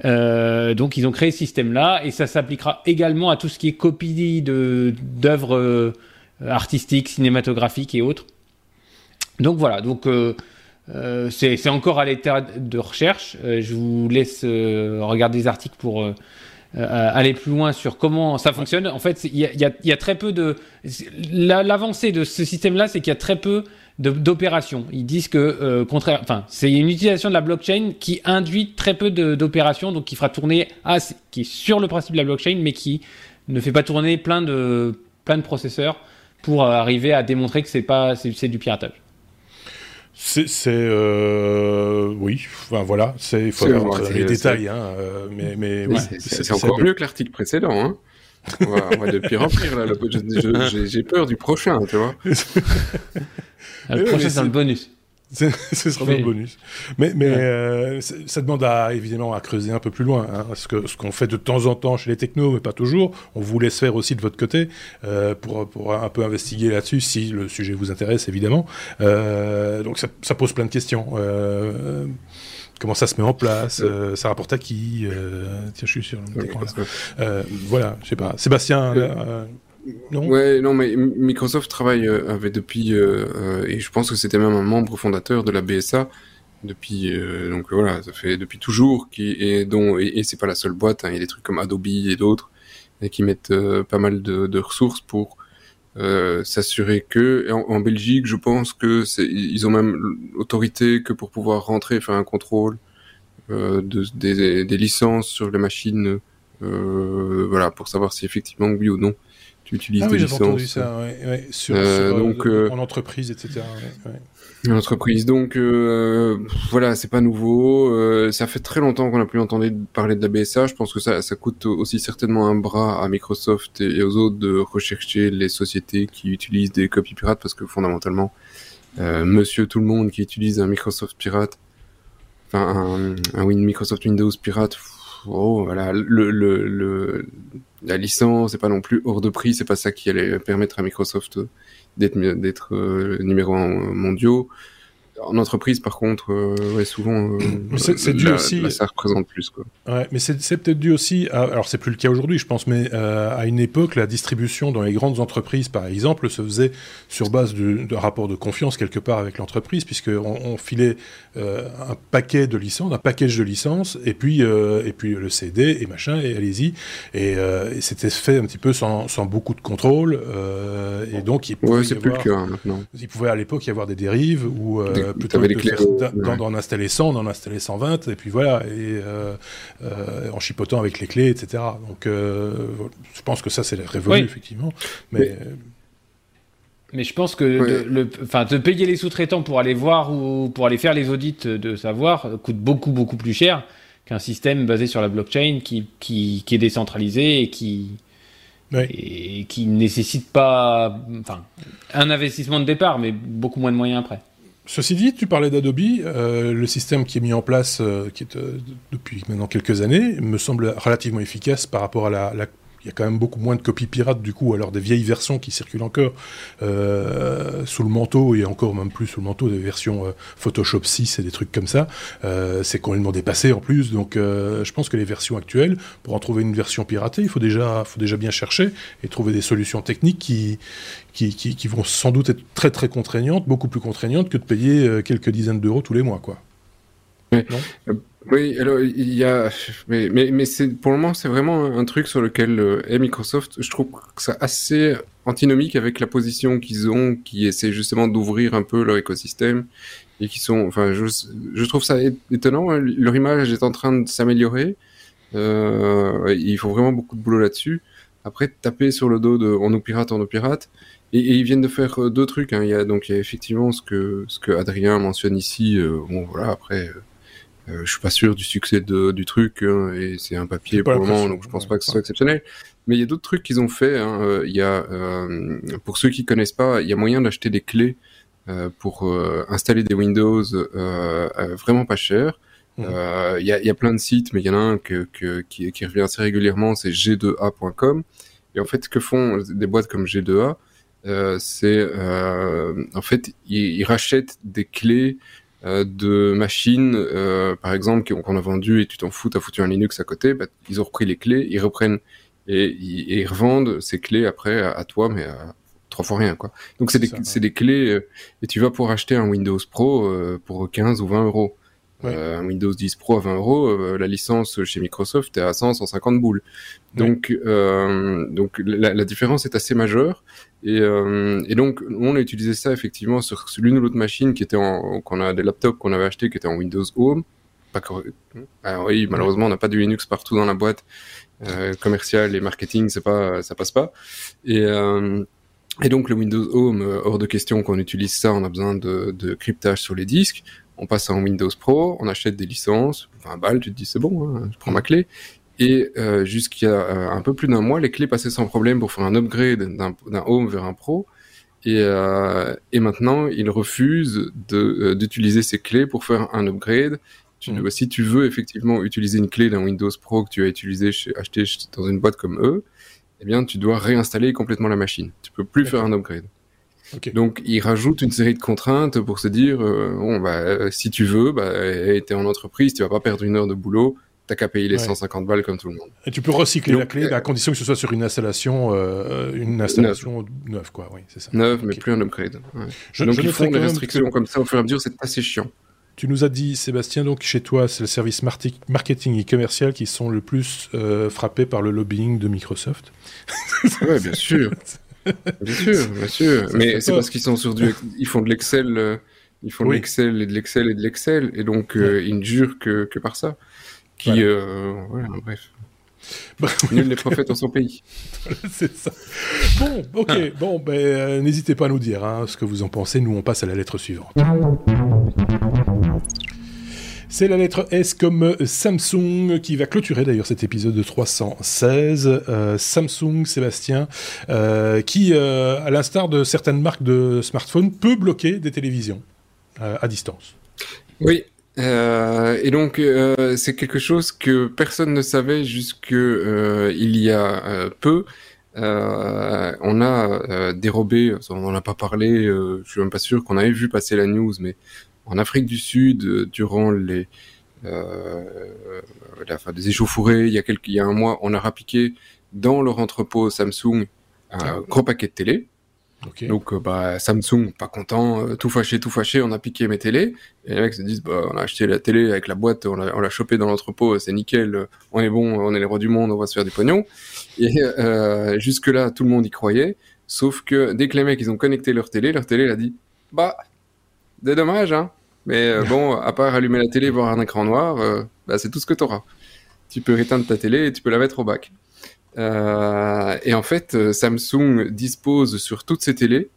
donc ils ont créé ce système-là et ça s'appliquera également à tout ce qui est copie d'œuvres artistiques, cinématographiques et autres. Donc voilà, donc c'est encore à l'état de recherche. je vous laisse regarder des articles pour euh, aller plus loin sur comment ça fonctionne. En fait, il y a, y a, très peu de. L'avancée de ce système-là, c'est qu'il y a très peu d'opérations. Ils disent que, euh, contraire, enfin, c'est une utilisation de la blockchain qui induit très peu d'opérations, donc qui fera tourner, ah, qui est sur le principe de la blockchain, mais qui ne fait pas tourner plein de, plein de processeurs pour arriver à démontrer que c'est pas, c'est du piratage. C'est, euh, oui, enfin voilà, c'est, il faut avoir les détails, hein, euh, mais, mais c'est, encore mieux que l'article précédent, hein. on, va, on va de pire en pire là. J'ai peur du prochain, tu vois. [laughs] le prochain c'est le bonus. [laughs] ce sera le bonus. Mais, mais euh, ça demande à, évidemment à creuser un peu plus loin. Hein, parce que ce qu'on fait de temps en temps chez les technos, mais pas toujours, on vous laisse faire aussi de votre côté euh, pour, pour un peu investiguer là-dessus, si le sujet vous intéresse, évidemment. Euh, donc ça, ça, pose plein de questions. Euh, comment ça se met en place, euh, ça rapporte à qui, euh, tiens, je suis sur le euh, voilà, je sais pas. Sébastien, non. Ouais, non, mais Microsoft travaille euh, avec depuis, euh, euh, et je pense que c'était même un membre fondateur de la BSA depuis, donc voilà, ça fait depuis toujours, qui et dont et, c'est pas la seule boîte, hein, il y a des trucs comme Adobe et d'autres qui mettent pas mal de, de, ressources pour s'assurer que en, Belgique, je pense que c'est ils ont même l'autorité que pour pouvoir rentrer faire un contrôle de, des, des, licences sur les machines, voilà, pour savoir si effectivement oui ou non tu utilises ah des licences. entendu ça, ouais, ouais. Sur, euh, sur, donc, euh, en entreprise, etc. En entreprise, donc euh, voilà, c'est pas nouveau. Euh, ça fait très longtemps qu'on n'a plus entendu parler de la BSA. Je pense que ça, ça coûte aussi certainement un bras à Microsoft et, aux autres de rechercher les sociétés qui utilisent des copies pirates parce que fondamentalement, euh, Monsieur tout le monde qui utilise un Microsoft pirate, enfin un, un Microsoft Windows pirate, oh voilà, la licence c'est pas non plus hors de prix, c'est pas ça qui allait permettre à Microsoft d'être d'être euh, numéro un mondiaux. En entreprise, par contre, euh, ouais, souvent, euh, c'est dû aussi. ça représente plus, quoi. Ouais, mais c'est peut-être dû aussi. À, alors, c'est plus le cas aujourd'hui, je pense, mais euh, à une époque, la distribution dans les grandes entreprises, par exemple, se faisait sur base de, rapport de confiance quelque part avec l'entreprise, puisqu'on on filait un paquet de licences, un package de licences, et puis et puis le CD et machin, et allez-y. Et, c'était fait un petit peu sans, sans beaucoup de contrôle, et donc il pouvait ouais, c'est plus le cas hein, maintenant. Il pouvait à l'époque y avoir des dérives ou euh, plutôt que d'en installer 100, on en installer 120, et puis voilà, et euh, euh, en chipotant avec les clés, etc. Donc, je pense que ça, c'est révolu, effectivement. Mais. Mais... je pense que de, le, de payer les sous-traitants pour aller voir ou pour aller faire les audits de savoir coûte beaucoup, beaucoup plus cher qu'un système basé sur la blockchain qui, qui, qui est décentralisé et qui, et qui nécessite pas enfin, un investissement de départ, mais beaucoup moins de moyens après. Ceci dit, tu parlais d'Adobe, euh, le système qui est mis en place euh, qui est, euh, depuis maintenant quelques années me semble relativement efficace par rapport à la, il y a quand même beaucoup moins de copies pirates du coup, alors des vieilles versions qui circulent encore sous le manteau et encore même plus sous le manteau des versions Photoshop 6 et des trucs comme ça. Euh, c'est complètement dépassé en plus, donc je pense que les versions actuelles, pour en trouver une version piratée, il faut déjà, faut déjà bien chercher et trouver des solutions techniques qui, qui, qui, qui vont sans doute être très très contraignantes, beaucoup plus contraignantes que de payer euh, quelques dizaines d'euros tous les mois, quoi. Non? Oui, alors il y a, mais mais, mais c'est pour le moment c'est vraiment un truc sur lequel euh, est Microsoft. Je trouve que c'est assez antinomique avec la position qu'ils ont, qui essaie justement d'ouvrir un peu leur écosystème et qui sont, enfin, je, je trouve ça étonnant. Hein. Leur image est en train de s'améliorer. Euh, il faut vraiment beaucoup de boulot là-dessus. Après, taper sur le dos de on nous pirate, on nous pirate. Et, et ils viennent de faire euh, deux trucs. Hein. Il y a donc il y a effectivement ce que ce que Adrien mentionne ici. Euh, bon voilà, après. Euh, euh, je suis pas sûr du succès de, du truc hein, et c'est un papier pour le moment, donc je pense pas que ce soit exceptionnel. Mais il y a d'autres trucs qu'ils ont fait. Hein. Euh, il y a, euh, pour ceux qui connaissent pas, il y a moyen d'acheter des clés pour installer des Windows vraiment pas cher. Mmh. Il y, a, y, a, plein de sites, mais il y en a un que, que qui, qui, revient assez régulièrement, c'est g2a.com. Et en fait, ce que font des boîtes comme G2A, c'est en fait ils, ils, rachètent des clés de machines, par exemple, qu'on a vendues et tu t'en fous, t'as foutu un Linux à côté, bah, ils ont repris les clés, ils reprennent et, ils revendent ces clés après à, toi, mais à trois fois rien, quoi. Donc c'est des, c'est des clés, et tu vas pour acheter un Windows Pro pour 15 ou 20 euros. Euh, un Windows 10 Pro à 20 euros, euh, la licence chez Microsoft est à 100, 150 boules. Donc, euh, donc la, différence est assez majeure. Et, et, donc, on a utilisé ça effectivement sur, l'une ou l'autre machine qui était en, qu'on a des laptops qu'on avait achetés qui étaient en Windows Home. Pas Alors oui, malheureusement, on n'a pas de Linux partout dans la boîte. Euh, commercial et marketing, c'est pas, ça passe pas. Et et donc le Windows Home, hors de question qu'on utilise ça, on a besoin de, de cryptage sur les disques on passe en Windows Pro, on achète des licences, 20 balles, tu te dis c'est bon, hein, je prends ma clé. Et euh, jusqu'à euh, un peu plus d'un mois, les clés passaient sans problème pour faire un upgrade d'un Home vers un Pro. Et, euh, et maintenant, ils refusent d'utiliser ces clés pour faire un upgrade. Tu, mmh. Si tu veux effectivement utiliser une clé d'un Windows Pro que tu as utilisé chez, acheté dans une boîte comme eux, eh bien, tu dois réinstaller complètement la machine. Tu peux plus faire un upgrade. Donc, il rajoute une série de contraintes pour se dire, euh, bon, bah, euh, si tu veux, bah, t'es en entreprise, tu vas pas perdre une heure de boulot, t'as qu'à payer les 150 balles comme tout le monde. Et tu peux recycler la clé, à condition que ce soit sur une installation, euh, une installation neuve. quoi, oui, c'est ça. Neuve, mais plus un upgrade. Je, donc, ils font des restrictions comme ça au fur et à mesure, c'est assez chiant. Tu nous as dit, Sébastien, donc chez toi, c'est le service marketing et commercial qui sont le plus frappés par le lobbying de Microsoft. oui, bien sûr. [laughs] Bien sûr, bien sûr. Mais c'est parce qu'ils sont sur du, ils font de l'Excel, euh, ils font de l'Excel et de l'Excel et de l'Excel, et donc euh, ils ne jurent que, que par ça. Qui, euh, bref. Bah, Nul n'est prophète en son pays. [laughs] c'est ça. Bon, ok. Bon, ben, n'hésitez pas à nous dire hein, ce que vous en pensez. Nous, on passe à la lettre suivante. C'est la lettre S comme Samsung qui va clôturer d'ailleurs cet épisode de 316. Euh, Samsung, Sébastien, euh, qui, euh, à l'instar de certaines marques de smartphones, peut bloquer des télévisions à distance. Oui, et donc c'est quelque chose que personne ne savait jusque il y a peu. on a dérobé, on n'en a pas parlé, je suis même pas sûr qu'on avait vu passer la news, mais en Afrique du Sud, euh, durant les euh, la fin des échauffourées, il y a quelques, il y a un mois, on a rapiqué dans leur entrepôt Samsung un ah. gros paquet de télé. Donc euh, bah Samsung pas content, tout fâché, tout fâché, on a piqué mes télés. Et les mecs se disent bah on a acheté la télé avec la boîte, on l'a, chopé dans l'entrepôt, c'est nickel, on est bon, on est les rois du monde, on va se faire du pognon. Et euh, jusque là tout le monde y croyait, sauf que dès que les mecs ils ont connecté leur télé, leur télé a dit bah des dommages, hein. Mais euh, bon, à part allumer la télé, voir un écran noir, euh, bah, c'est tout ce que tu auras. Tu peux éteindre ta télé et tu peux la mettre au bac. Euh, et en fait, Samsung dispose sur toutes ses télés,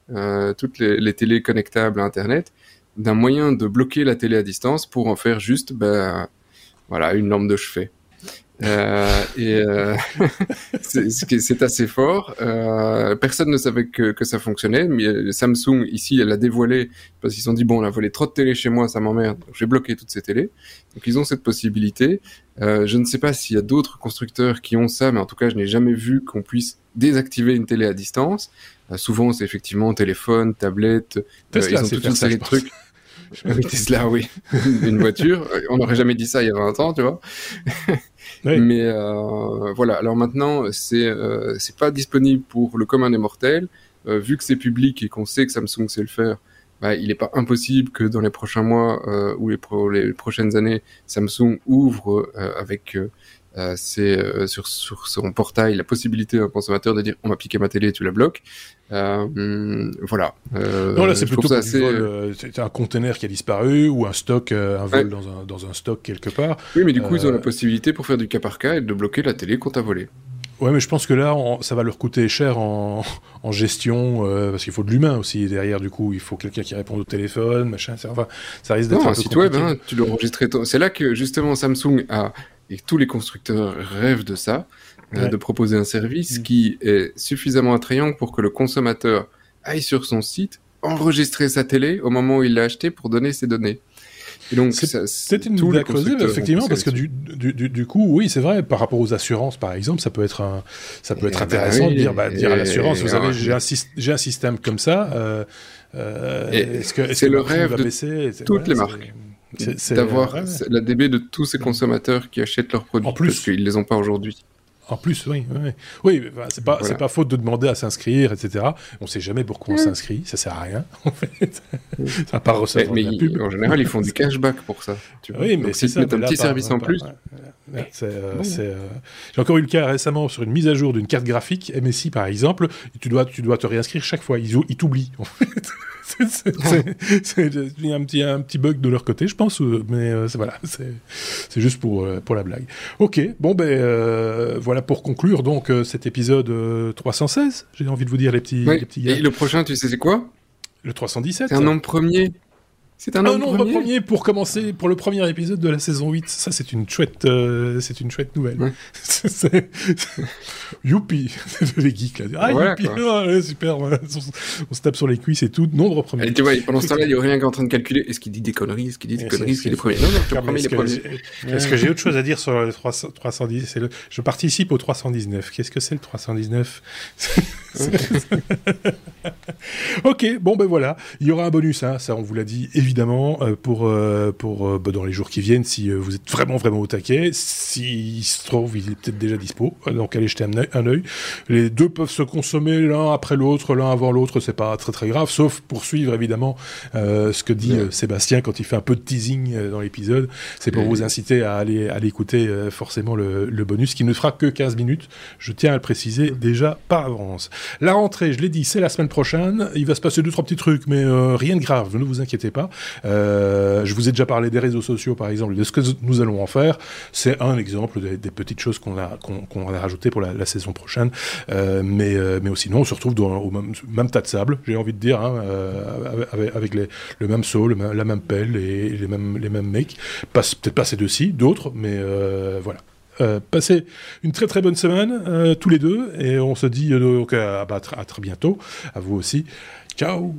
toutes les, les, télés connectables à Internet, d'un moyen de bloquer la télé à distance pour en faire juste, bah, voilà, une lampe de chevet. Euh, et euh, [laughs] c'est assez fort. Euh, personne ne savait que, que, ça fonctionnait, mais Samsung ici, elle a dévoilé parce qu'ils ont dit bon, on a volé trop de télé chez moi, ça m'emmerde. J'ai bloqué toutes ces télés. Donc ils ont cette possibilité. Euh, je ne sais pas s'il y a d'autres constructeurs qui ont ça, mais en tout cas, je n'ai jamais vu qu'on puisse désactiver une télé à distance. Euh, souvent, c'est effectivement téléphone, tablette. Tesla, ils ont toute une série de trucs. [laughs] oui, Tesla, oui. [laughs] une voiture. On n'aurait jamais dit ça il y a 20 ans, tu vois. Mais euh, voilà. Alors maintenant, c'est euh, c'est pas disponible pour le commun des mortels. Euh, vu que c'est public et qu'on sait que Samsung sait le faire, bah, il n'est pas impossible que dans les prochains mois euh, ou les, les, prochaines années, Samsung ouvre euh, avec euh, c'est euh, sur, sur son portail la possibilité d'un consommateur de dire on m'a piqué ma télé, tu la bloques. Euh, voilà. non là c'est plutôt assez... c'est un conteneur qui a disparu ou un stock, un vol dans, un, dans un stock quelque part. Oui, mais du coup ils ont la possibilité pour faire du cas par cas et de bloquer la télé qu'on t'a volée. Ouais, mais je pense que là, ça va leur coûter cher en, en gestion, parce qu'il faut de l'humain aussi derrière. Du coup, il faut quelqu'un qui réponde au téléphone, machin. Ça, ça risque d'être un, un site web. Hein, tu dois enregistrer. C'est là que justement Samsung a et tous les constructeurs rêvent de ça, euh, de proposer un service mm. qui est suffisamment attrayant pour que le consommateur aille sur son site, enregistrer sa télé au moment où il l'a acheté pour donner ses données. donc, c'est une idée à creuser, effectivement, parce que du, du, du, coup, oui, c'est vrai, par rapport aux assurances, par exemple, ça peut être, un, ça peut être bah intéressant de dire, bah, dire à l'assurance, vous savez, j'ai un, un, système comme ça. Euh, euh, c'est le rêve de baisser toutes les marques. D'avoir la DB de tous ces consommateurs qui achètent leurs produits en plus, parce qu'ils les ont pas aujourd'hui. En plus, oui, oui, oui c'est pas, c'est pas faute de demander à s'inscrire, etc. On sait jamais pourquoi on s'inscrit, ça sert à rien, [laughs] en fait. ça pas recevoir mais, pub. En général, ils font du cashback pour ça. Tu vois. Oui, mais c'est ça. un petit service en plus. Euh, euh, j'ai encore eu le cas récemment sur une mise à jour d'une carte graphique MSI, par exemple. tu dois, tu dois te réinscrire chaque fois. Ils, ils t'oublient, en fait. C'est un petit, un petit bug de leur côté, je pense, mais euh, voilà, c'est juste pour, euh, pour la blague. Ok, bon, ben euh, voilà pour conclure donc cet épisode 316. J'ai envie de vous dire les petits, les petits Et le prochain, tu sais c'est quoi? Le 317. C'est un nombre premier? C'est un, nombre, premier. pour commencer pour le premier épisode de la saison 8. Ça c'est une chouette euh, c'est une chouette nouvelle. Ouais. [laughs] youpi, [laughs] les geeks là. Ah youpi, ah, super, on, se tape sur les cuisses et tout. Nombre premier. Allez, tu vois, pendant ce temps-là, il y a rien qui est en train de calculer. Est-ce qu'il dit des conneries? Est-ce qu'il dit des conneries? Est-ce qu'il est premier? Non, non, le premier, est premier. Est-ce que j'ai autre chose à dire sur le 310 le... Je participe au 319. Qu'est-ce que c'est le 319 [laughs] [laughs] Ok, bon ben voilà, il y aura un bonus, hein, ça on vous l'a dit évidemment euh, pour euh, pour euh, bah, dans les jours qui viennent si vous êtes vraiment vraiment au taquet. S'il se trouve, il est peut-être déjà dispo, donc allez jeter un œil. Les deux peuvent se consommer l'un après l'autre, l'un avant l'autre, c'est pas très très grave, sauf pour suivre évidemment ce que dit Sébastien quand il fait un peu de teasing dans l'épisode. C'est pour vous inciter à aller à l'écouter forcément le, le bonus qui ne fera que 15 minutes. Je tiens à le préciser déjà par avance. La rentrée, je l'ai dit, c'est la semaine prochaine. Il va se passer deux trois petits trucs, mais euh, rien de grave. Ne vous inquiétez pas. Euh, je vous ai déjà parlé des réseaux sociaux, par exemple, de ce que nous allons en faire. C'est un exemple des, petites choses qu'on a qu'on va rajouter pour la, saison prochaine. Euh, mais mais sinon, on se retrouve dans, au même, tas de sable. J'ai envie de dire, hein, avec, le même saut, la même pelle et les mêmes les mêmes mecs. Peut-être pas ces deux-ci, d'autres, mais voilà. Euh, passez une très très bonne semaine euh, tous les deux et on se dit euh, donc à, à très bientôt à vous aussi. Ciao